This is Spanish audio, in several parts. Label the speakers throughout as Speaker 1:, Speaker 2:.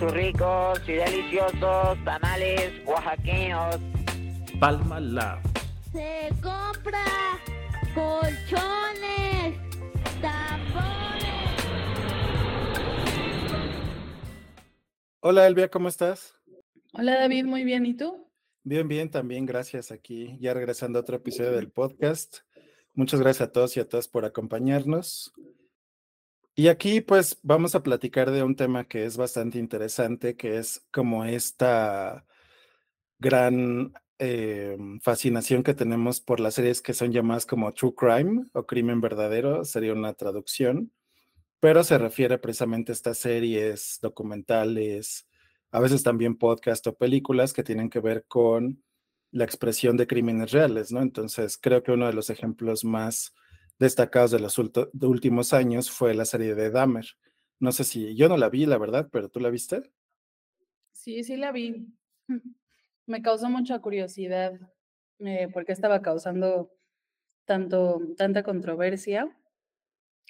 Speaker 1: sus ricos y deliciosos tamales oaxaqueños.
Speaker 2: Palma Lab.
Speaker 3: Se compra colchones, tapones.
Speaker 4: Hola Elvia, ¿cómo estás?
Speaker 5: Hola David, muy bien. ¿Y tú?
Speaker 4: Bien, bien, también gracias aquí, ya regresando a otro episodio del podcast. Muchas gracias a todos y a todas por acompañarnos. Y aquí pues vamos a platicar de un tema que es bastante interesante, que es como esta gran eh, fascinación que tenemos por las series que son llamadas como True Crime o Crimen Verdadero, sería una traducción, pero se refiere precisamente a estas series documentales, a veces también podcast o películas que tienen que ver con la expresión de crímenes reales, ¿no? Entonces, creo que uno de los ejemplos más destacados de los últimos años fue la serie de Dahmer. No sé si yo no la vi, la verdad, pero tú la viste.
Speaker 5: Sí, sí la vi. Me causó mucha curiosidad eh, porque estaba causando tanto, tanta controversia.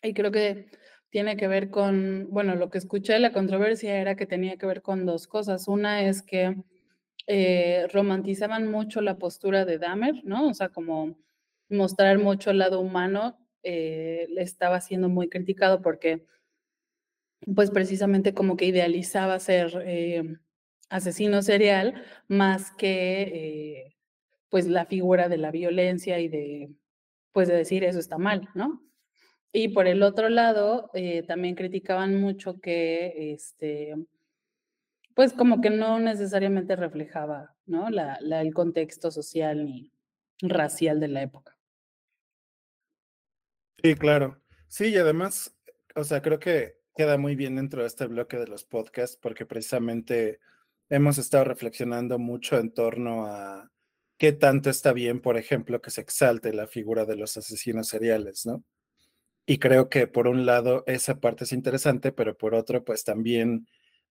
Speaker 5: Y creo que tiene que ver con, bueno, lo que escuché de la controversia era que tenía que ver con dos cosas. Una es que eh, romantizaban mucho la postura de Dahmer, ¿no? O sea, como mostrar mucho el lado humano, eh, estaba siendo muy criticado porque, pues precisamente como que idealizaba ser eh, asesino serial más que, pues, la figura de la violencia y de, pues, de decir eso está mal, ¿no? Y por el otro lado, también criticaban mucho que, este, pues como que no necesariamente reflejaba, ¿no? La, el contexto social ni racial de la época.
Speaker 4: Sí, claro. Sí, y además, o sea, creo que queda muy bien dentro de este bloque de los podcasts porque precisamente hemos estado reflexionando mucho en torno a qué tanto está bien, por ejemplo, que se exalte la figura de los asesinos seriales, ¿no? Y creo que por un lado esa parte es interesante, pero por otro, pues también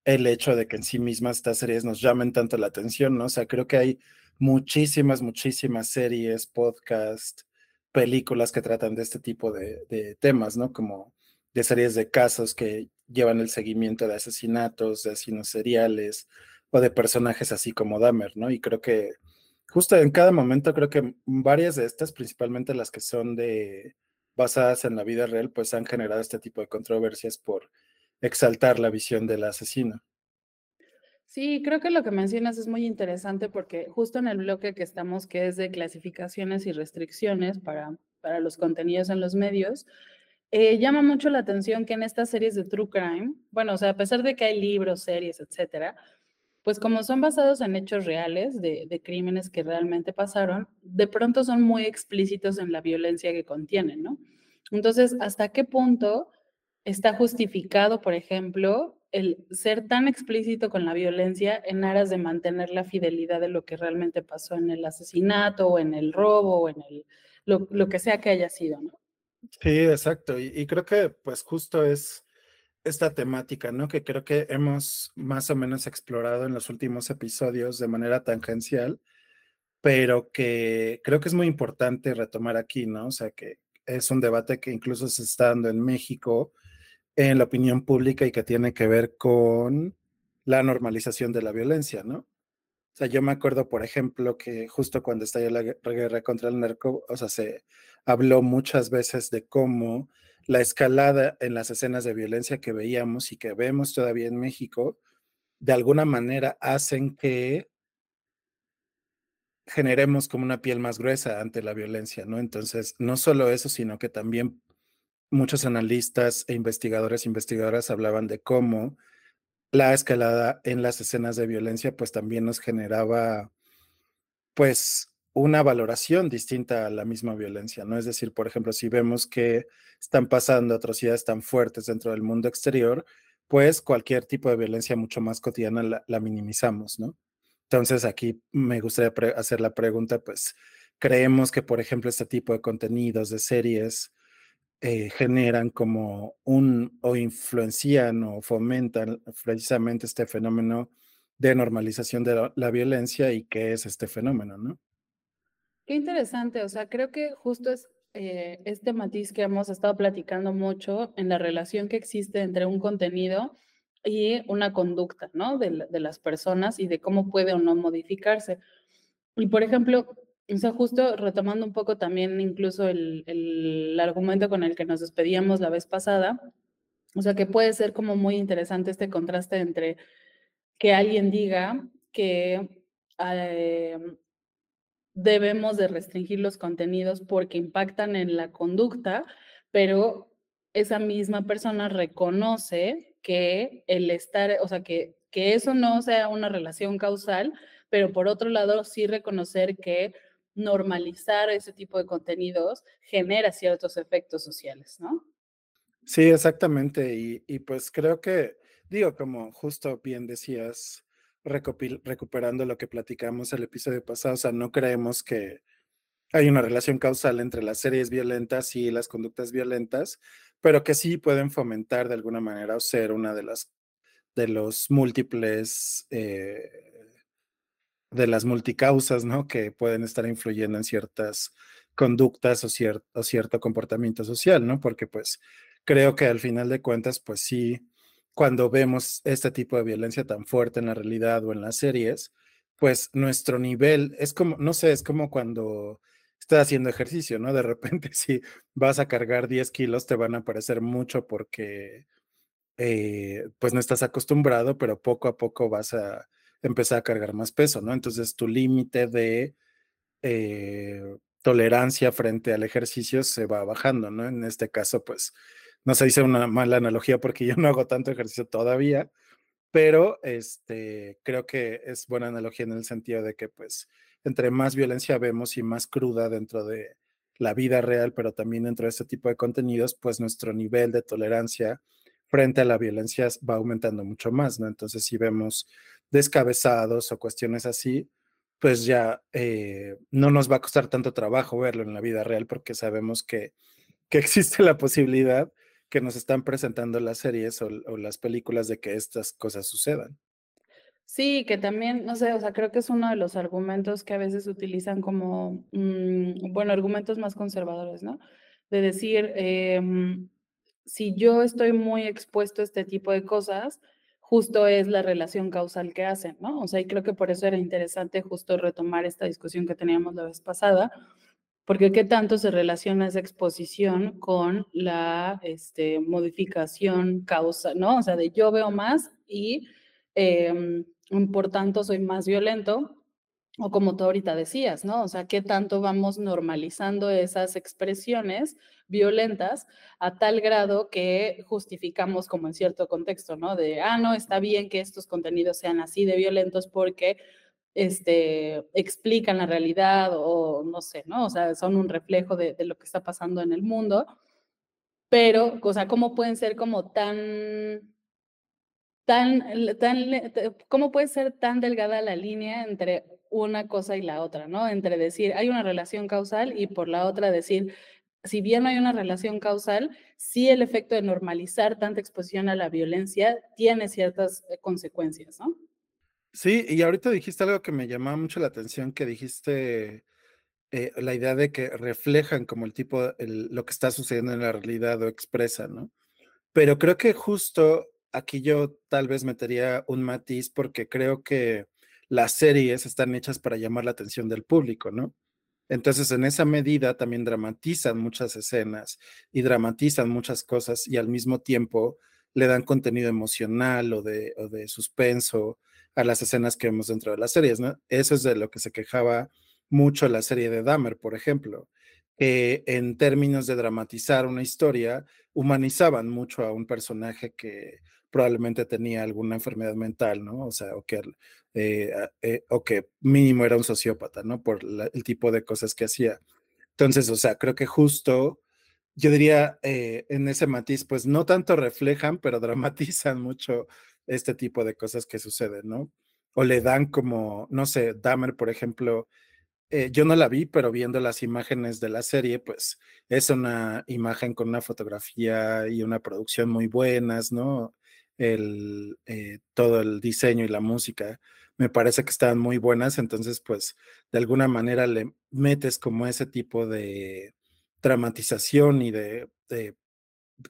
Speaker 4: el hecho de que en sí mismas estas series nos llamen tanto la atención, ¿no? O sea, creo que hay muchísimas, muchísimas series, podcasts, películas que tratan de este tipo de, temas, ¿no? Como de series de casos que llevan el seguimiento de asesinatos, de asesinos seriales o de personajes así como Dahmer, ¿no? Y creo que justo en cada momento, creo que varias de estas, principalmente las que son de basadas en la vida real, pues han generado este tipo de controversias por exaltar la visión del asesino.
Speaker 5: Sí, creo que lo que mencionas es muy interesante porque justo en el bloque que estamos, que es de clasificaciones y restricciones para, para los contenidos en los medios, eh, llama mucho la atención que en estas series de True Crime, bueno, o sea, a pesar de que hay libros, series, etcétera, pues como son basados en hechos reales de, de crímenes que realmente pasaron, de pronto son muy explícitos en la violencia que contienen, ¿no? Entonces, ¿hasta qué punto está justificado, por ejemplo, el ser tan explícito con la violencia en aras de mantener la fidelidad de lo que realmente pasó en el asesinato o en el robo o en el, lo, que sea que haya sido, ¿no?
Speaker 4: Sí, exacto. Y, creo que pues justo es esta temática, ¿no? Que creo que hemos más o menos explorado en los últimos episodios de manera tangencial, pero que creo que es muy importante retomar aquí, ¿no? O sea, que es un debate que incluso se está dando en México en la opinión pública y que tiene que ver con la normalización de la violencia, ¿no? O sea, yo me acuerdo, por ejemplo, que justo cuando estalló la guerra contra el narco, o sea, se habló muchas veces de cómo la escalada en las escenas de violencia que veíamos y que vemos todavía en México, de alguna manera hacen que generemos como una piel más gruesa ante la violencia, ¿no? Entonces, no solo eso, sino que también muchos analistas e investigadores e investigadoras hablaban de cómo la escalada en las escenas de violencia pues también nos generaba pues una valoración distinta a la misma violencia, ¿no? Es decir, por ejemplo, si vemos que están pasando atrocidades tan fuertes dentro del mundo exterior, pues cualquier tipo de violencia mucho más cotidiana la, la minimizamos, ¿no? Entonces aquí me gustaría hacer la pregunta, pues, creemos que, por ejemplo, este tipo de contenidos, de series, eh, generan como un o influencian o fomentan precisamente este fenómeno de normalización de la, violencia y qué es este fenómeno, ¿no?
Speaker 5: Qué interesante, o sea, creo que justo es eh, este matiz que hemos estado platicando mucho en la relación que existe entre un contenido y una conducta, ¿no? De, de las personas y de cómo puede o no modificarse. Y por ejemplo, o sea, justo retomando un poco también incluso el, el argumento con el que nos despedíamos la vez pasada, o sea, que puede ser como muy interesante este contraste entre que alguien diga que eh, debemos de restringir los contenidos porque impactan en la conducta, pero esa misma persona reconoce que el estar, o sea, que, que eso no sea una relación causal, pero por otro lado sí reconocer que normalizar ese tipo de contenidos genera ciertos efectos sociales, ¿no?
Speaker 4: Sí, exactamente. Y, y pues creo que, digo, como justo bien decías, recuperando lo que platicamos el episodio pasado, o sea, no creemos que hay una relación causal entre las series violentas y las conductas violentas, pero que sí pueden fomentar de alguna manera o ser una de las de los múltiples eh, de las multicausas, ¿no? Que pueden estar influyendo en ciertas conductas o, cierto, comportamiento social, ¿no? Porque pues creo que al final de cuentas, pues sí, cuando vemos este tipo de violencia tan fuerte en la realidad o en las series, pues nuestro nivel es como, no sé, es como cuando estás haciendo ejercicio, ¿no? De repente si vas a cargar 10 kilos te van a parecer mucho porque eh, pues no estás acostumbrado, pero poco a poco vas a empezar a cargar más peso, ¿no? Entonces tu límite de eh, tolerancia frente al ejercicio se va bajando, ¿no? En este caso, pues, no se dice una mala analogía porque yo no hago tanto ejercicio todavía, pero este, creo que es buena analogía en el sentido de que, pues, entre más violencia vemos y más cruda dentro de la vida real, pero también dentro de este tipo de contenidos, pues nuestro nivel de tolerancia frente a la violencia va aumentando mucho más, ¿no? Entonces, si vemos descabezados o cuestiones así, pues ya eh, no nos va a costar tanto trabajo verlo en la vida real porque sabemos que, que existe la posibilidad que nos están presentando las series o, las películas de que estas cosas sucedan.
Speaker 5: Sí, que también, no sé, o sea, creo que es uno de los argumentos que a veces utilizan como, mm, bueno, argumentos más conservadores, ¿no? De decir, em, si yo estoy muy expuesto a este tipo de cosas, justo es la relación causal que hacen, ¿no? O sea, y creo que por eso era interesante justo retomar esta discusión que teníamos la vez pasada, porque qué tanto se relaciona esa exposición con la este, modificación causa, ¿no? O sea, de yo veo más y em, por tanto soy más violento, o como tú ahorita decías, ¿no? O sea, qué tanto vamos normalizando esas expresiones violentas a tal grado que justificamos como en cierto contexto, ¿no? De, ah, no, está bien que estos contenidos sean así de violentos porque este, explican la realidad o no sé, ¿no? O sea, son un reflejo de, de lo que está pasando en el mundo. Pero, o sea, ¿cómo pueden ser como tan Tan, tan, ¿cómo puede ser tan delgada la línea entre una cosa y la otra, ¿no? Entre decir, hay una relación causal y por la otra decir, si bien no hay una relación causal, sí el efecto de normalizar tanta exposición a la violencia tiene ciertas eh, consecuencias, ¿no?
Speaker 4: Sí, y ahorita dijiste algo que me llamaba mucho la atención, que dijiste eh, la idea de que reflejan como el tipo, lo que está sucediendo en la realidad o expresan, ¿no? Pero creo que justo aquí yo tal vez metería un matiz porque creo que las series están hechas para llamar la atención del público, ¿no? Entonces, en esa medida también dramatizan muchas escenas y dramatizan muchas cosas y al mismo tiempo le dan contenido emocional o de, o suspenso a las escenas que vemos dentro de las series, ¿no? Eso es de lo que se quejaba mucho la serie de Dahmer, por ejemplo, que en términos de dramatizar una historia, humanizaban mucho a un personaje que probablemente tenía alguna enfermedad mental, ¿no? O sea, o que, eh, eh, o que mínimo era un sociópata, ¿no? Por el tipo de cosas que hacía. Entonces, o sea, creo que justo, yo diría, eh, en ese matiz, pues no tanto reflejan, pero dramatizan mucho este tipo de cosas que suceden, ¿no? O le dan como, no sé, Dahmer, por ejemplo, eh, yo no la vi, pero viendo las imágenes de la serie, pues es una imagen con una fotografía y una producción muy buenas, ¿no? El, eh, todo el diseño y la música me parece que están muy buenas, entonces pues de alguna manera le metes como ese tipo de dramatización y de,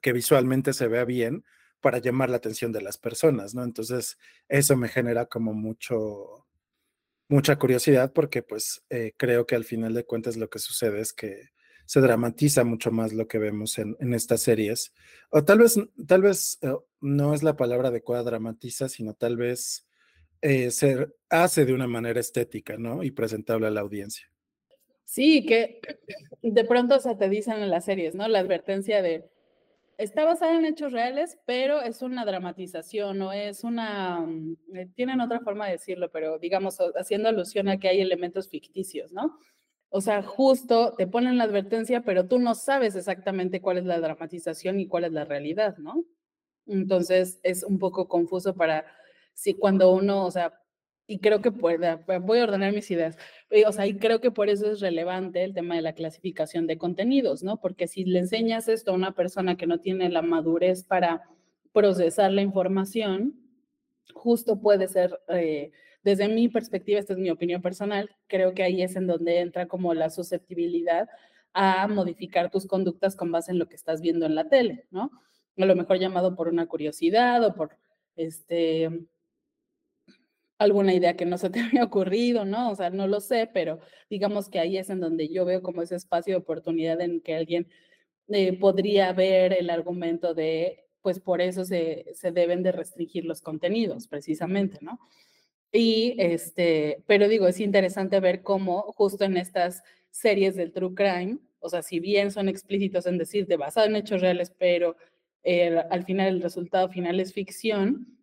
Speaker 4: que visualmente se vea bien, para llamar la atención de las personas, ¿no? Entonces, eso me genera como mucho, mucha curiosidad porque pues eh, creo que al final de cuentas lo que sucede es que se dramatiza mucho más lo que vemos en, estas series. O tal vez, tal vez eh, no es la palabra adecuada dramatiza, sino tal vez eh, se hace de una manera estética, ¿no? Y presentable a la audiencia.
Speaker 5: Sí, que de pronto se te dicen en las series, ¿no? La advertencia de, está basada en hechos reales, pero es una dramatización, o es una, mm, tienen otra forma de decirlo, pero digamos, haciendo alusión a que hay elementos ficticios, ¿no? O sea, justo te ponen la advertencia, pero tú no sabes exactamente cuál es la dramatización y cuál es la realidad, ¿no? Entonces es un poco confuso para si cuando uno, o sea, y creo que puede, voy a ordenar mis ideas, eh, o sea, y creo que por eso es relevante el tema de la clasificación de contenidos, ¿no? Porque si le enseñas esto a una persona que no tiene la madurez para procesar la información, justo puede ser eh, desde mi perspectiva, esta es mi opinión personal, creo que ahí es en donde entra como la susceptibilidad a modificar tus conductas con base en lo que estás viendo en la tele, ¿no? A lo mejor llamado por una curiosidad o por este alguna idea que no se te había ocurrido, ¿no? O sea, no lo sé, pero digamos que ahí es en donde yo veo como ese espacio de oportunidad en que alguien eh, podría ver el argumento de, pues por eso se, se deben de restringir los contenidos, precisamente, ¿no? Y este, pero digo, es interesante ver cómo justo en estas series del True Crime, o sea, si bien son explícitos en decir de basado en hechos reales, pero al final el resultado final es ficción,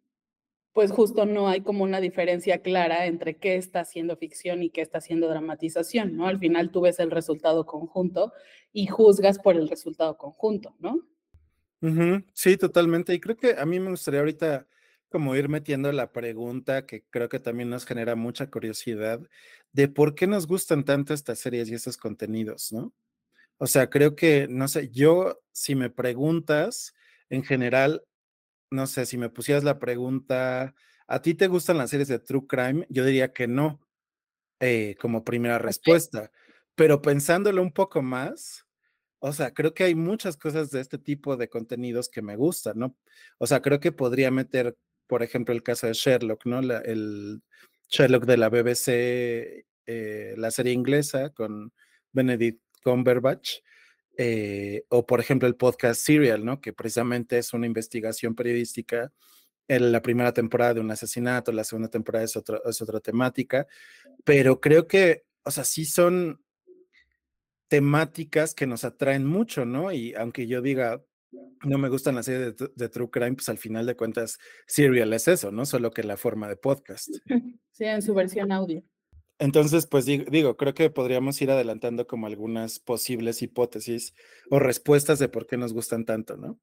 Speaker 5: pues justo no hay como una diferencia clara entre qué está haciendo ficción y qué está haciendo dramatización, ¿no? Al final tú ves el resultado conjunto y juzgas por el resultado conjunto, ¿no?
Speaker 4: Sí, totalmente. Y creo que a mí me gustaría ahorita como ir metiendo la pregunta que creo que también nos genera mucha curiosidad de por qué nos gustan tanto estas series y estos contenidos, ¿no? O sea, creo que, no sé, yo, si me preguntas, en general, no sé, si me pusieras la pregunta, ¿a ti te gustan las series de True Crime? Yo diría que no, eh, como primera respuesta. Pero pensándolo un poco más, o sea, creo que hay muchas cosas de este tipo de contenidos que me gustan, ¿no? O sea, creo que podría meter por ejemplo, el caso de Sherlock, ¿no? el Sherlock de la BBC, eh, la serie inglesa con Benedict Cumberbatch, eh, o por ejemplo el podcast Serial, ¿no? Que precisamente es una investigación periodística en la primera temporada de un asesinato, la segunda temporada es, es otra temática, pero creo que, o sea, sí son temáticas que nos atraen mucho, ¿no? Y aunque yo diga, no me gustan las series de, True Crime, pues al final de cuentas, Serial es eso, ¿no? Solo que la forma de podcast.
Speaker 5: Sí, en su versión audio.
Speaker 4: Entonces, pues digo, creo que podríamos ir adelantando como algunas posibles hipótesis o respuestas de por qué nos gustan tanto, ¿no?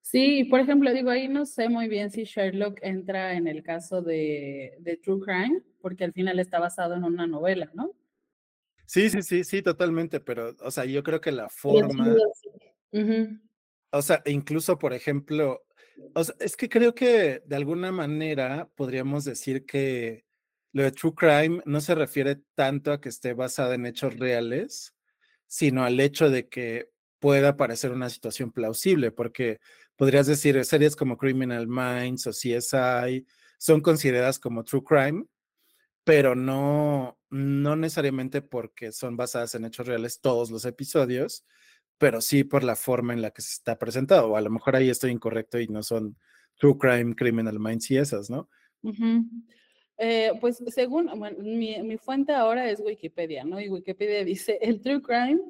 Speaker 5: Sí, por ejemplo, digo, ahí no sé muy bien si Sherlock entra en el caso de, True Crime, porque al final está basado en una novela, ¿no?
Speaker 4: Sí, sí, sí, sí, totalmente, pero, o sea, yo creo que la forma... O sea, incluso, por ejemplo, es que creo que de alguna manera podríamos decir que lo de True Crime no se refiere tanto a que esté basada en hechos reales, sino al hecho de que pueda parecer una situación plausible, porque podrías decir series como Criminal Minds o CSI son consideradas como True Crime, pero no, no necesariamente porque son basadas en hechos reales todos los episodios, pero sí por la forma en la que se está presentado. O a lo mejor ahí estoy incorrecto y no son True Crime, Criminal Minds y esas, ¿no?
Speaker 5: Eh, pues según, mi, mi, fuente ahora es Wikipedia, ¿no? Y Wikipedia dice, el True Crime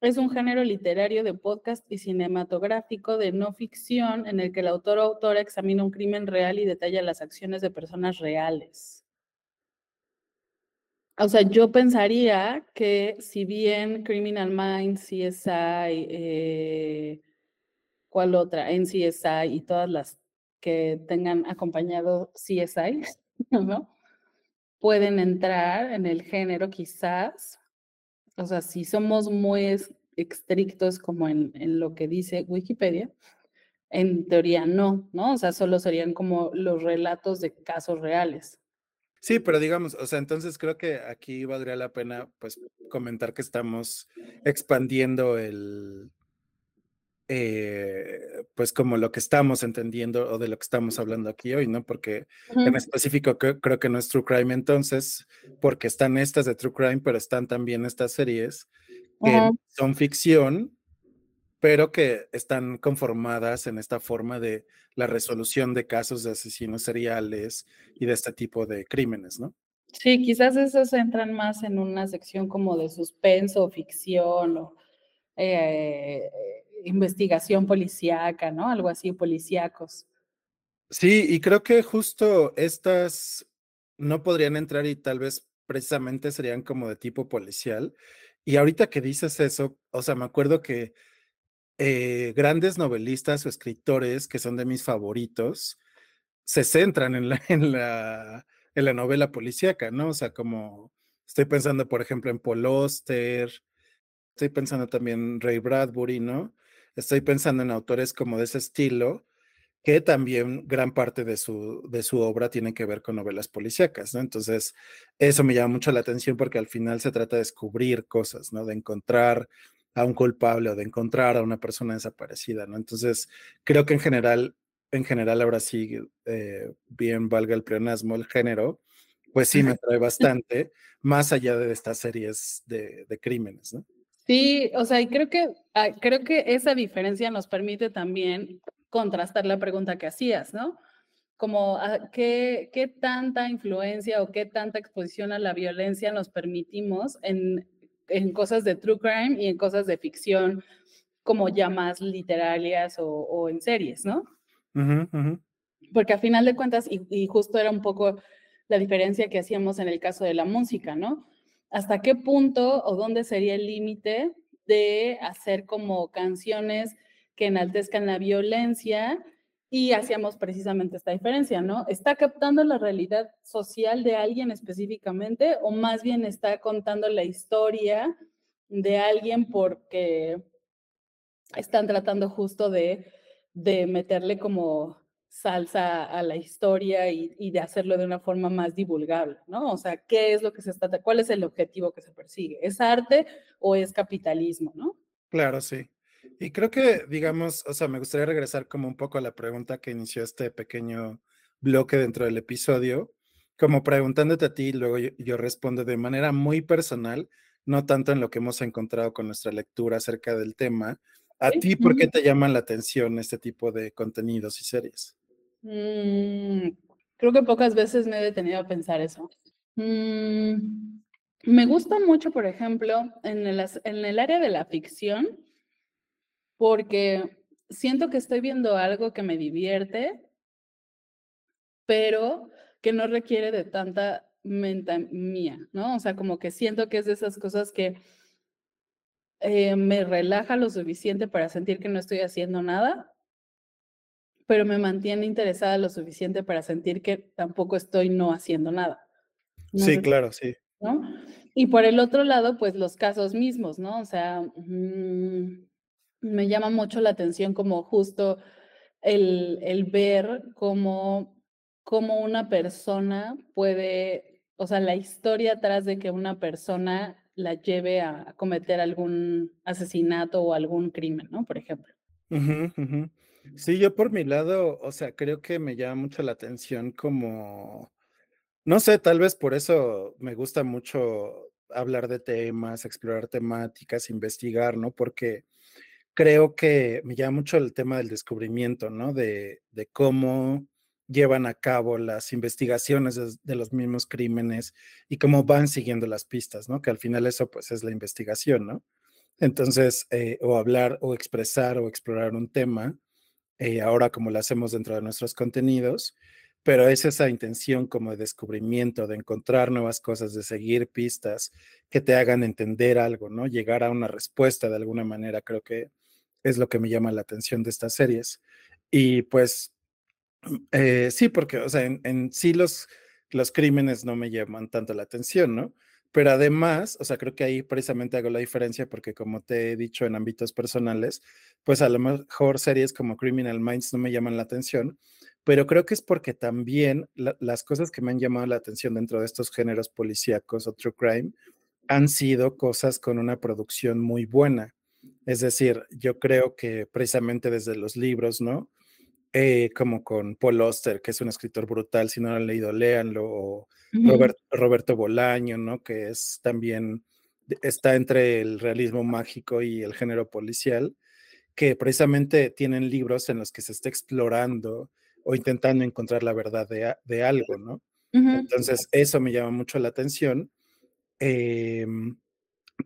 Speaker 5: es un género literario de podcast y cinematográfico de no ficción en el que el autor o autora examina un crimen real y detalla las acciones de personas reales. O sea, yo pensaría que si bien Criminal Minds, CSI, eh, ¿cuál otra? NCSI y todas las que tengan acompañado CSI, ¿no? Pueden entrar en el género quizás. O sea, si somos muy estrictos como en, en lo que dice Wikipedia, en teoría no, ¿no? O sea, solo serían como los relatos de casos reales.
Speaker 4: Sí, pero digamos, o sea, entonces creo que aquí valdría la pena, pues, comentar que estamos expandiendo el, eh, pues como lo que estamos entendiendo o de lo que estamos hablando aquí hoy, ¿no? Porque en específico creo, creo que no es True Crime entonces, porque están estas de True Crime, pero están también estas series que son ficción, pero que están conformadas en esta forma de la resolución de casos de asesinos seriales y de este tipo de crímenes, ¿no?
Speaker 5: Sí, quizás esos entran más en una sección como de suspenso, ficción o eh, investigación policíaca, ¿no? Algo así, policíacos.
Speaker 4: Sí, y creo que justo estas no podrían entrar y tal vez precisamente serían como de tipo policial. Y ahorita que dices eso, o sea, me acuerdo que eh, grandes novelistas o escritores que son de mis favoritos se centran en la, en la, en la novela policíaca, ¿no? O sea, como estoy pensando, por ejemplo, en Paul Auster, estoy pensando también en Ray Bradbury, ¿no? Estoy pensando en autores como de ese estilo, que también gran parte de su, de su obra tiene que ver con novelas policíacas, ¿no? Entonces, eso me llama mucho la atención porque al final se trata de descubrir cosas, ¿no? De encontrar a un culpable o de encontrar a una persona desaparecida, ¿no? Entonces, creo que en general, en general, ahora sí, eh, bien valga el pleonasmo, el género, pues sí me atrae bastante, más allá de estas series de, de crímenes, ¿no?
Speaker 5: Sí, o sea, y creo que, ah, creo que esa diferencia nos permite también contrastar la pregunta que hacías, ¿no? Como ah, ¿qué, qué tanta influencia o qué tanta exposición a la violencia nos permitimos en, en cosas de true crime y en cosas de ficción como ya más literarias o, o en series, ¿no? Porque a final de cuentas, y, y justo era un poco la diferencia que hacíamos en el caso de la música, ¿no? ¿Hasta qué punto o dónde sería el límite de hacer como canciones que enaltezcan la violencia? Y hacíamos precisamente esta diferencia, ¿no? ¿Está captando la realidad social de alguien específicamente o más bien está contando la historia de alguien porque están tratando justo de, de meterle como salsa a la historia y, y, de hacerlo de una forma más divulgable, ¿no? O sea, ¿qué es lo que se está, cuál es el objetivo que se persigue? ¿Es arte o es capitalismo, no?
Speaker 4: Claro, sí. Y creo que, digamos, o sea, me gustaría regresar como un poco a la pregunta que inició este pequeño bloque dentro del episodio, como preguntándote a ti, luego yo, yo respondo de manera muy personal, no tanto en lo que hemos encontrado con nuestra lectura acerca del tema. ¿A
Speaker 5: ¿Sí?
Speaker 4: ti por qué te llaman la atención este tipo de contenidos y series?
Speaker 5: Mm, creo que pocas veces me he detenido a pensar eso. Mm, me gusta mucho, por ejemplo, en el, en el área de la ficción, porque siento que estoy viendo algo que me divierte, pero que no requiere de tanta mente mía, ¿no? O sea, como que siento que es de esas cosas que eh, me relaja lo suficiente para sentir que no estoy haciendo nada, pero me mantiene interesada lo suficiente para sentir que tampoco estoy no haciendo nada.
Speaker 4: No sí, claro, sí.
Speaker 5: ¿no? Y por el otro lado, pues los casos mismos, ¿no? O sea, mmm, me llama mucho la atención como justo el, el ver cómo, una persona puede, o sea, la historia atrás de que una persona la lleve a cometer algún asesinato o algún crimen, ¿no? Por ejemplo.
Speaker 4: Sí, yo por mi lado, o sea, creo que me llama mucho la atención como, no sé, tal vez por eso me gusta mucho hablar de temas, explorar temáticas, investigar, ¿no? Porque creo que me llama mucho el tema del descubrimiento, ¿no? De, cómo llevan a cabo las investigaciones de, de, los mismos crímenes y cómo van siguiendo las pistas, ¿no? Que al final eso pues es la investigación, ¿no? Entonces, eh, o hablar o expresar o explorar un tema, eh, ahora como lo hacemos dentro de nuestros contenidos, pero es esa intención como de descubrimiento, de encontrar nuevas cosas, de seguir pistas que te hagan entender algo, ¿no? Llegar a una respuesta de alguna manera, creo que es lo que me llama la atención de estas series. Y pues, eh, sí, porque, o sea, en, sí los, los crímenes no me llaman tanto la atención, ¿no? Pero además, o sea, creo que ahí precisamente hago la diferencia porque como te he dicho en ámbitos personales, pues a lo mejor series como Criminal Minds no me llaman la atención, pero creo que es porque también la, las cosas que me han llamado la atención dentro de estos géneros policíacos o true crime han sido cosas con una producción muy buena. Es decir, yo creo que precisamente desde los libros, ¿no? Eh, como con Paul Oster, que es un escritor brutal, si no lo han leído, léanlo, o Robert- Roberto Bolaño, ¿no? Que es también, está entre el realismo mágico y el género policial, que precisamente tienen libros en los que se está explorando o intentando encontrar la verdad de, algo, ¿no? Entonces, eso me llama mucho la atención, em,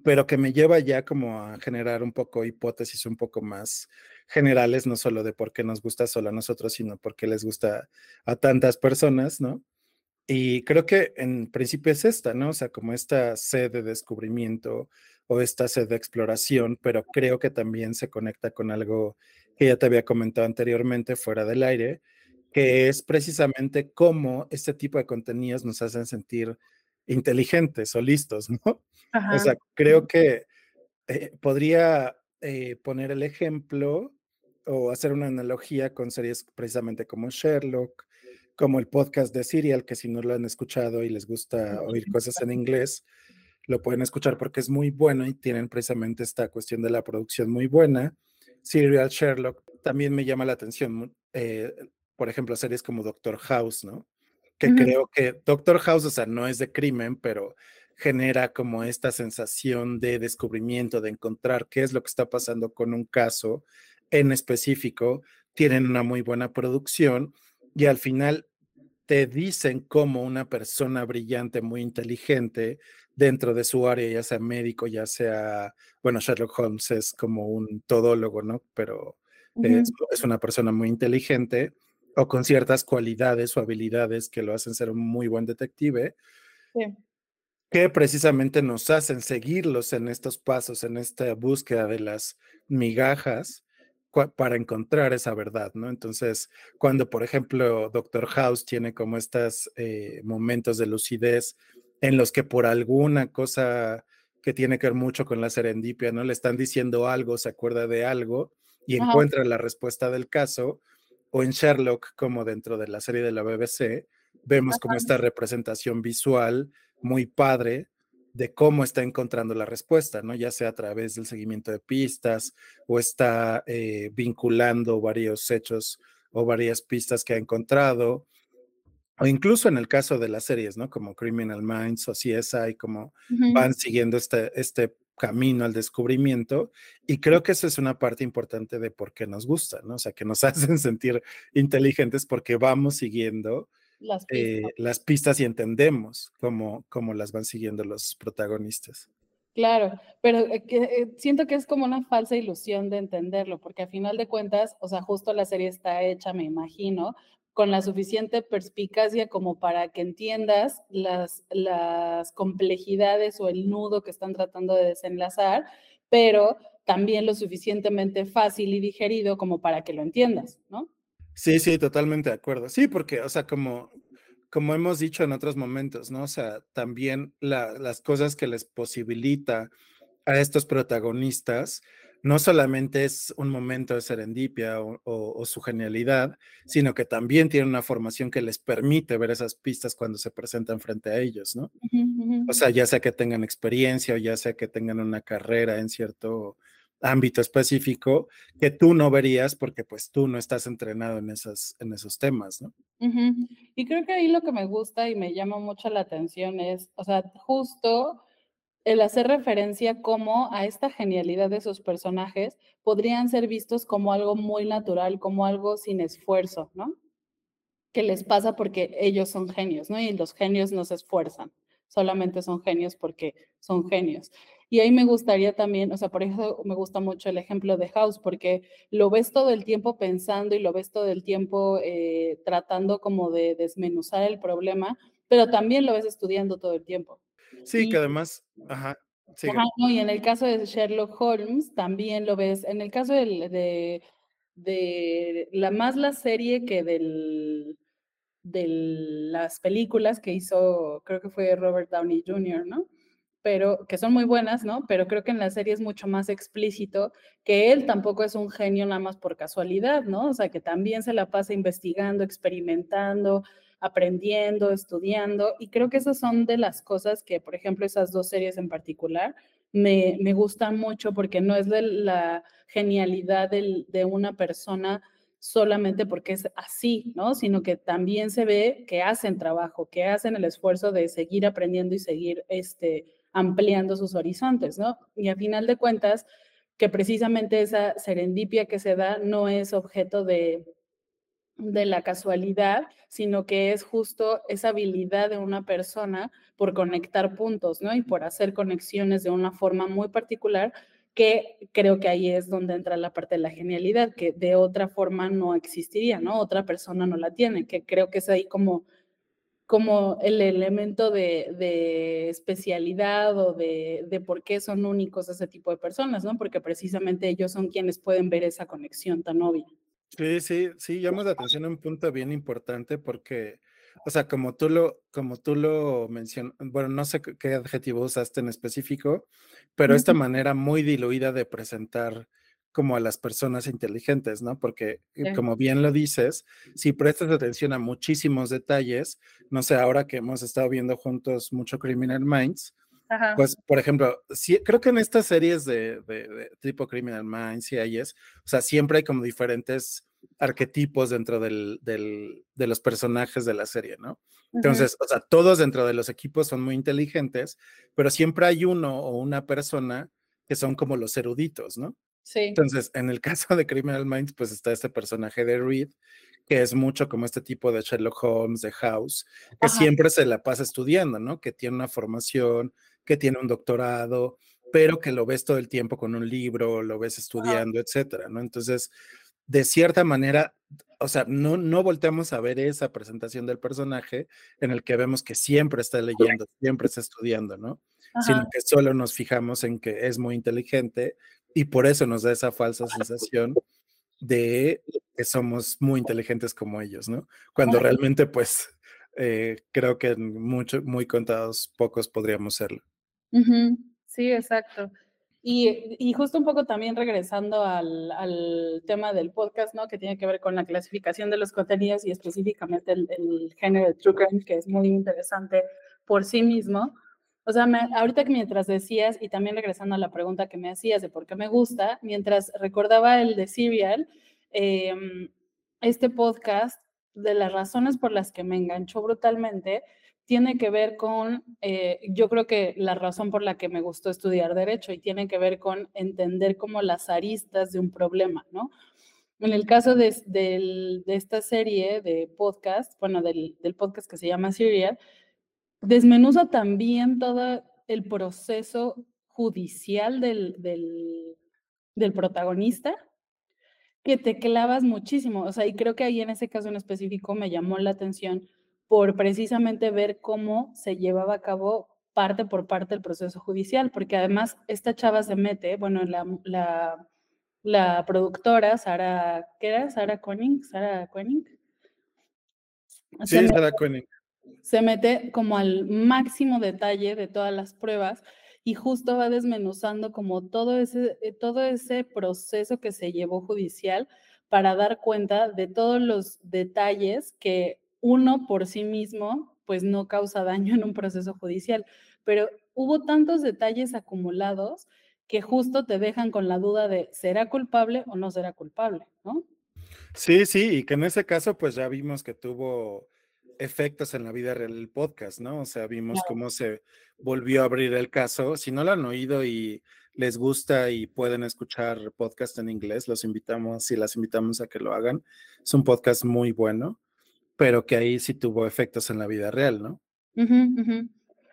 Speaker 4: pero que me lleva ya como a generar un poco hipótesis un poco más generales, no solo de por qué nos gusta solo a nosotros, sino por qué les gusta a tantas personas, ¿no? Y creo que en principio es esta, ¿no? O sea, como esta sed de descubrimiento o esta sed de exploración, pero creo que también se conecta con algo que ya te había comentado anteriormente fuera del aire, que es precisamente cómo este tipo de contenidos nos hacen sentir inteligentes o listos, ¿no? O sea, creo que eh, podría eh, poner el ejemplo o hacer una analogía con series precisamente como Sherlock, como el podcast de Serial, que si no lo han escuchado y les gusta oír cosas en inglés, lo pueden escuchar porque es muy bueno y tienen precisamente esta cuestión de la producción muy buena. Serial Sherlock también me llama la atención, eh, por ejemplo, series como Doctor House, ¿no? Que creo que Doctor House, o sea, no es de crimen, pero genera como esta sensación de descubrimiento, de encontrar qué es lo que está pasando con un caso en específico. Tienen una muy buena producción y al final te dicen cómo una persona brillante, muy inteligente, dentro de su área, ya sea médico, ya sea, bueno, Sherlock Holmes es como un todólogo, ¿no? Pero es una persona muy inteligente o con ciertas cualidades o habilidades que lo hacen ser un muy buen detective,
Speaker 5: Sí.
Speaker 4: que precisamente nos hacen seguirlos en estos pasos, en esta búsqueda de las migajas para encontrar esa verdad, ¿no? Entonces, cuando, por ejemplo, Doctor House tiene como estos momentos de lucidez en los que por alguna cosa que tiene que ver mucho con la serendipia, ¿no? Le están diciendo algo, se acuerda de algo y
Speaker 5: Ajá.
Speaker 4: encuentra la respuesta del caso, o en Sherlock, como dentro de la serie de la BBC, vemos como esta representación visual muy padre de cómo está encontrando la respuesta, ¿no? Ya sea a través del seguimiento de pistas o está eh, vinculando varios hechos o varias pistas que ha encontrado, o incluso en el caso de las series, ¿no? Como Criminal Minds o CSI, como van siguiendo este, este camino al descubrimiento y creo que eso es una parte importante de por qué nos gusta, ¿no? O sea, que nos hacen sentir inteligentes porque vamos siguiendo
Speaker 5: Las
Speaker 4: eh,
Speaker 5: pistas.
Speaker 4: las pistas y entendemos cómo, cómo las van siguiendo los protagonistas.
Speaker 5: Claro, pero eh, eh, siento que es como una falsa ilusión de entenderlo, porque a final de cuentas, o sea, justo la serie está hecha, me imagino, con la suficiente perspicacia como para que entiendas las, complejidades o el nudo que están tratando de desenlazar, pero también lo suficientemente fácil y digerido como para que lo entiendas, ¿no?
Speaker 4: Sí, sí, totalmente de acuerdo. Sí, porque, o sea, como, como hemos dicho en otros momentos, ¿no? O sea, también la- las cosas que les posibilita a estos protagonistas no solamente es un momento de serendipia o, o- o su genialidad, sino que también tienen una formación que les permite ver esas pistas cuando se presentan frente a ellos, ¿no? O sea, ya sea que tengan experiencia o ya sea que tengan una carrera en cierto ámbito específico que tú no verías porque pues tú no estás entrenado en, esas, en esos temas, ¿no?
Speaker 5: Y creo que ahí lo que me gusta y me llama mucho la atención es, o sea, justo el hacer referencia como a esta genialidad de esos personajes podrían ser vistos como algo muy natural, como algo sin esfuerzo, ¿no? Que les pasa porque ellos son genios, ¿no? Y los genios no se esfuerzan, solamente son genios porque son genios. Y ahí me gustaría también, o sea, por eso me gusta mucho el ejemplo de House, porque lo ves todo el tiempo pensando y lo ves todo el tiempo eh, tratando como de desmenuzar el problema, pero también lo ves estudiando todo el tiempo.
Speaker 4: Sí,
Speaker 5: Y-
Speaker 4: que además, ajá, sigue.
Speaker 5: Ajá, no, y en el caso de Sherlock Holmes también lo ves. En el caso del- de, de la más la serie que del, de las películas que hizo, creo que fue Robert Downey Jr., ¿no? Pero que son muy buenas, ¿no? Pero creo que en la serie es mucho más explícito que él tampoco es un genio nada más por casualidad, ¿no? O sea, que también se la pasa investigando, experimentando, aprendiendo, estudiando. Y creo que esas son de las cosas que, por ejemplo, esas dos series en particular me, me gustan mucho porque no es de la genialidad del- de una persona solamente porque es así, ¿no? Sino que también se ve que hacen trabajo, que hacen el esfuerzo de seguir aprendiendo y seguir este, ampliando sus horizontes, ¿no? Y a final de cuentas, que precisamente esa serendipia que se da no es objeto de, de la casualidad, sino que es justo esa habilidad de una persona por conectar puntos, ¿no? Y por hacer conexiones de una forma muy particular, que creo que ahí es donde entra la parte de la genialidad, que de otra forma no existiría, ¿no? Otra persona no la tiene, que creo que es ahí como como el elemento de, de especialidad o de, de, por qué son únicos ese tipo de personas, ¿no? Porque precisamente ellos son quienes pueden ver esa conexión tan obvia.
Speaker 4: Sí, sí, sí, llamas la atención a un punto bien importante porque, o sea, como tú lo, como tú lo mencionas, bueno, no sé qué adjetivo usaste en específico, pero esta manera muy diluida de presentar como a las personas inteligentes, ¿no? Porque, sí. como bien lo dices, si prestas atención a muchísimos detalles, no sé, ahora que hemos estado viendo juntos mucho Criminal Minds, Ajá. pues, por ejemplo, sí, creo que en estas series de, de, de tipo Criminal Minds y es, o sea, siempre hay como diferentes arquetipos dentro del, del, de los personajes de la serie, ¿no? Entonces, uh -huh. o sea, todos dentro de los equipos son muy inteligentes, pero siempre hay uno o una persona que son como los eruditos, ¿no?
Speaker 5: Sí.
Speaker 4: Entonces, en el caso de Criminal Minds, pues está este personaje de Reed, que es mucho como este tipo de Sherlock Holmes, de House, que Ajá. siempre se la pasa estudiando, ¿no? Que tiene una formación, que tiene un doctorado, pero que lo ves todo el tiempo con un libro, lo ves estudiando, Ajá. etcétera, ¿no? Entonces, de cierta manera, o sea, no, no volteamos a ver esa presentación del personaje en el que vemos que siempre está leyendo, siempre está estudiando, ¿no? Ajá. Sino que solo nos fijamos en que es muy inteligente y por eso nos da esa falsa sensación de que somos muy inteligentes como ellos, ¿no? Cuando realmente, pues, eh, creo que mucho, muy contados, pocos podríamos serlo.
Speaker 5: Uh -huh. Sí, exacto. Y, y, justo un poco también regresando al, al, tema del podcast, ¿no? Que tiene que ver con la clasificación de los contenidos y específicamente el, el género de True Crime, que es muy interesante por sí mismo. O sea, me, ahorita que mientras decías, y también regresando a la pregunta que me hacías de por qué me gusta, mientras recordaba el de Serial, eh, este podcast, de las razones por las que me enganchó brutalmente, tiene que ver con, eh, yo creo que la razón por la que me gustó estudiar derecho y tiene que ver con entender como las aristas de un problema, ¿no? En el caso de, de, de esta serie de podcast, bueno, del, del, podcast que se llama Serial, desmenuza también todo el proceso judicial del, del, del protagonista, que te clavas muchísimo, o sea, y creo que ahí en ese caso en específico me llamó la atención por precisamente ver cómo se llevaba a cabo parte por parte el proceso judicial, porque además esta chava se mete, bueno, la, la, la productora, Sara, ¿qué era? Sara Koenig, Sara Koenig.
Speaker 4: Sí, Sara Koenig.
Speaker 5: Se mete como al máximo detalle de todas las pruebas y justo va desmenuzando como todo ese, todo ese proceso que se llevó judicial para dar cuenta de todos los detalles que uno por sí mismo pues no causa daño en un proceso judicial, pero hubo tantos detalles acumulados que justo te dejan con la duda de será culpable o no será culpable, ¿no?
Speaker 4: Sí, sí, y que en ese caso pues ya vimos que tuvo efectos en la vida real del podcast, ¿no? O sea, vimos cómo se volvió a abrir el caso. Si no lo han oído y les gusta y pueden escuchar podcast en inglés, los invitamos, si las invitamos a que lo hagan. Es un podcast muy bueno pero que ahí sí tuvo efectos en la vida real, ¿no?
Speaker 5: Uh -huh, uh -huh.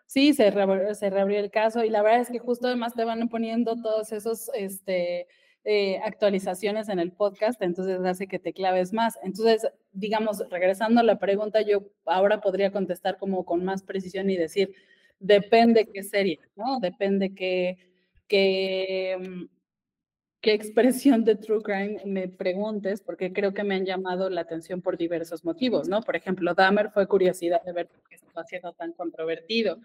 Speaker 5: Sí, se, re se, reabrió el caso y la verdad es que justo además te van poniendo todos esos este, eh, actualizaciones en el podcast, entonces hace que te claves más. Entonces, digamos, regresando a la pregunta, yo ahora podría contestar como con más precisión y decir, depende qué serie, ¿no? Depende qué, qué qué expresión de True Crime me preguntes, porque creo que me han llamado la atención por diversos motivos, ¿no? Por ejemplo, Dahmer fue curiosidad de ver por qué estaba siendo tan controvertido.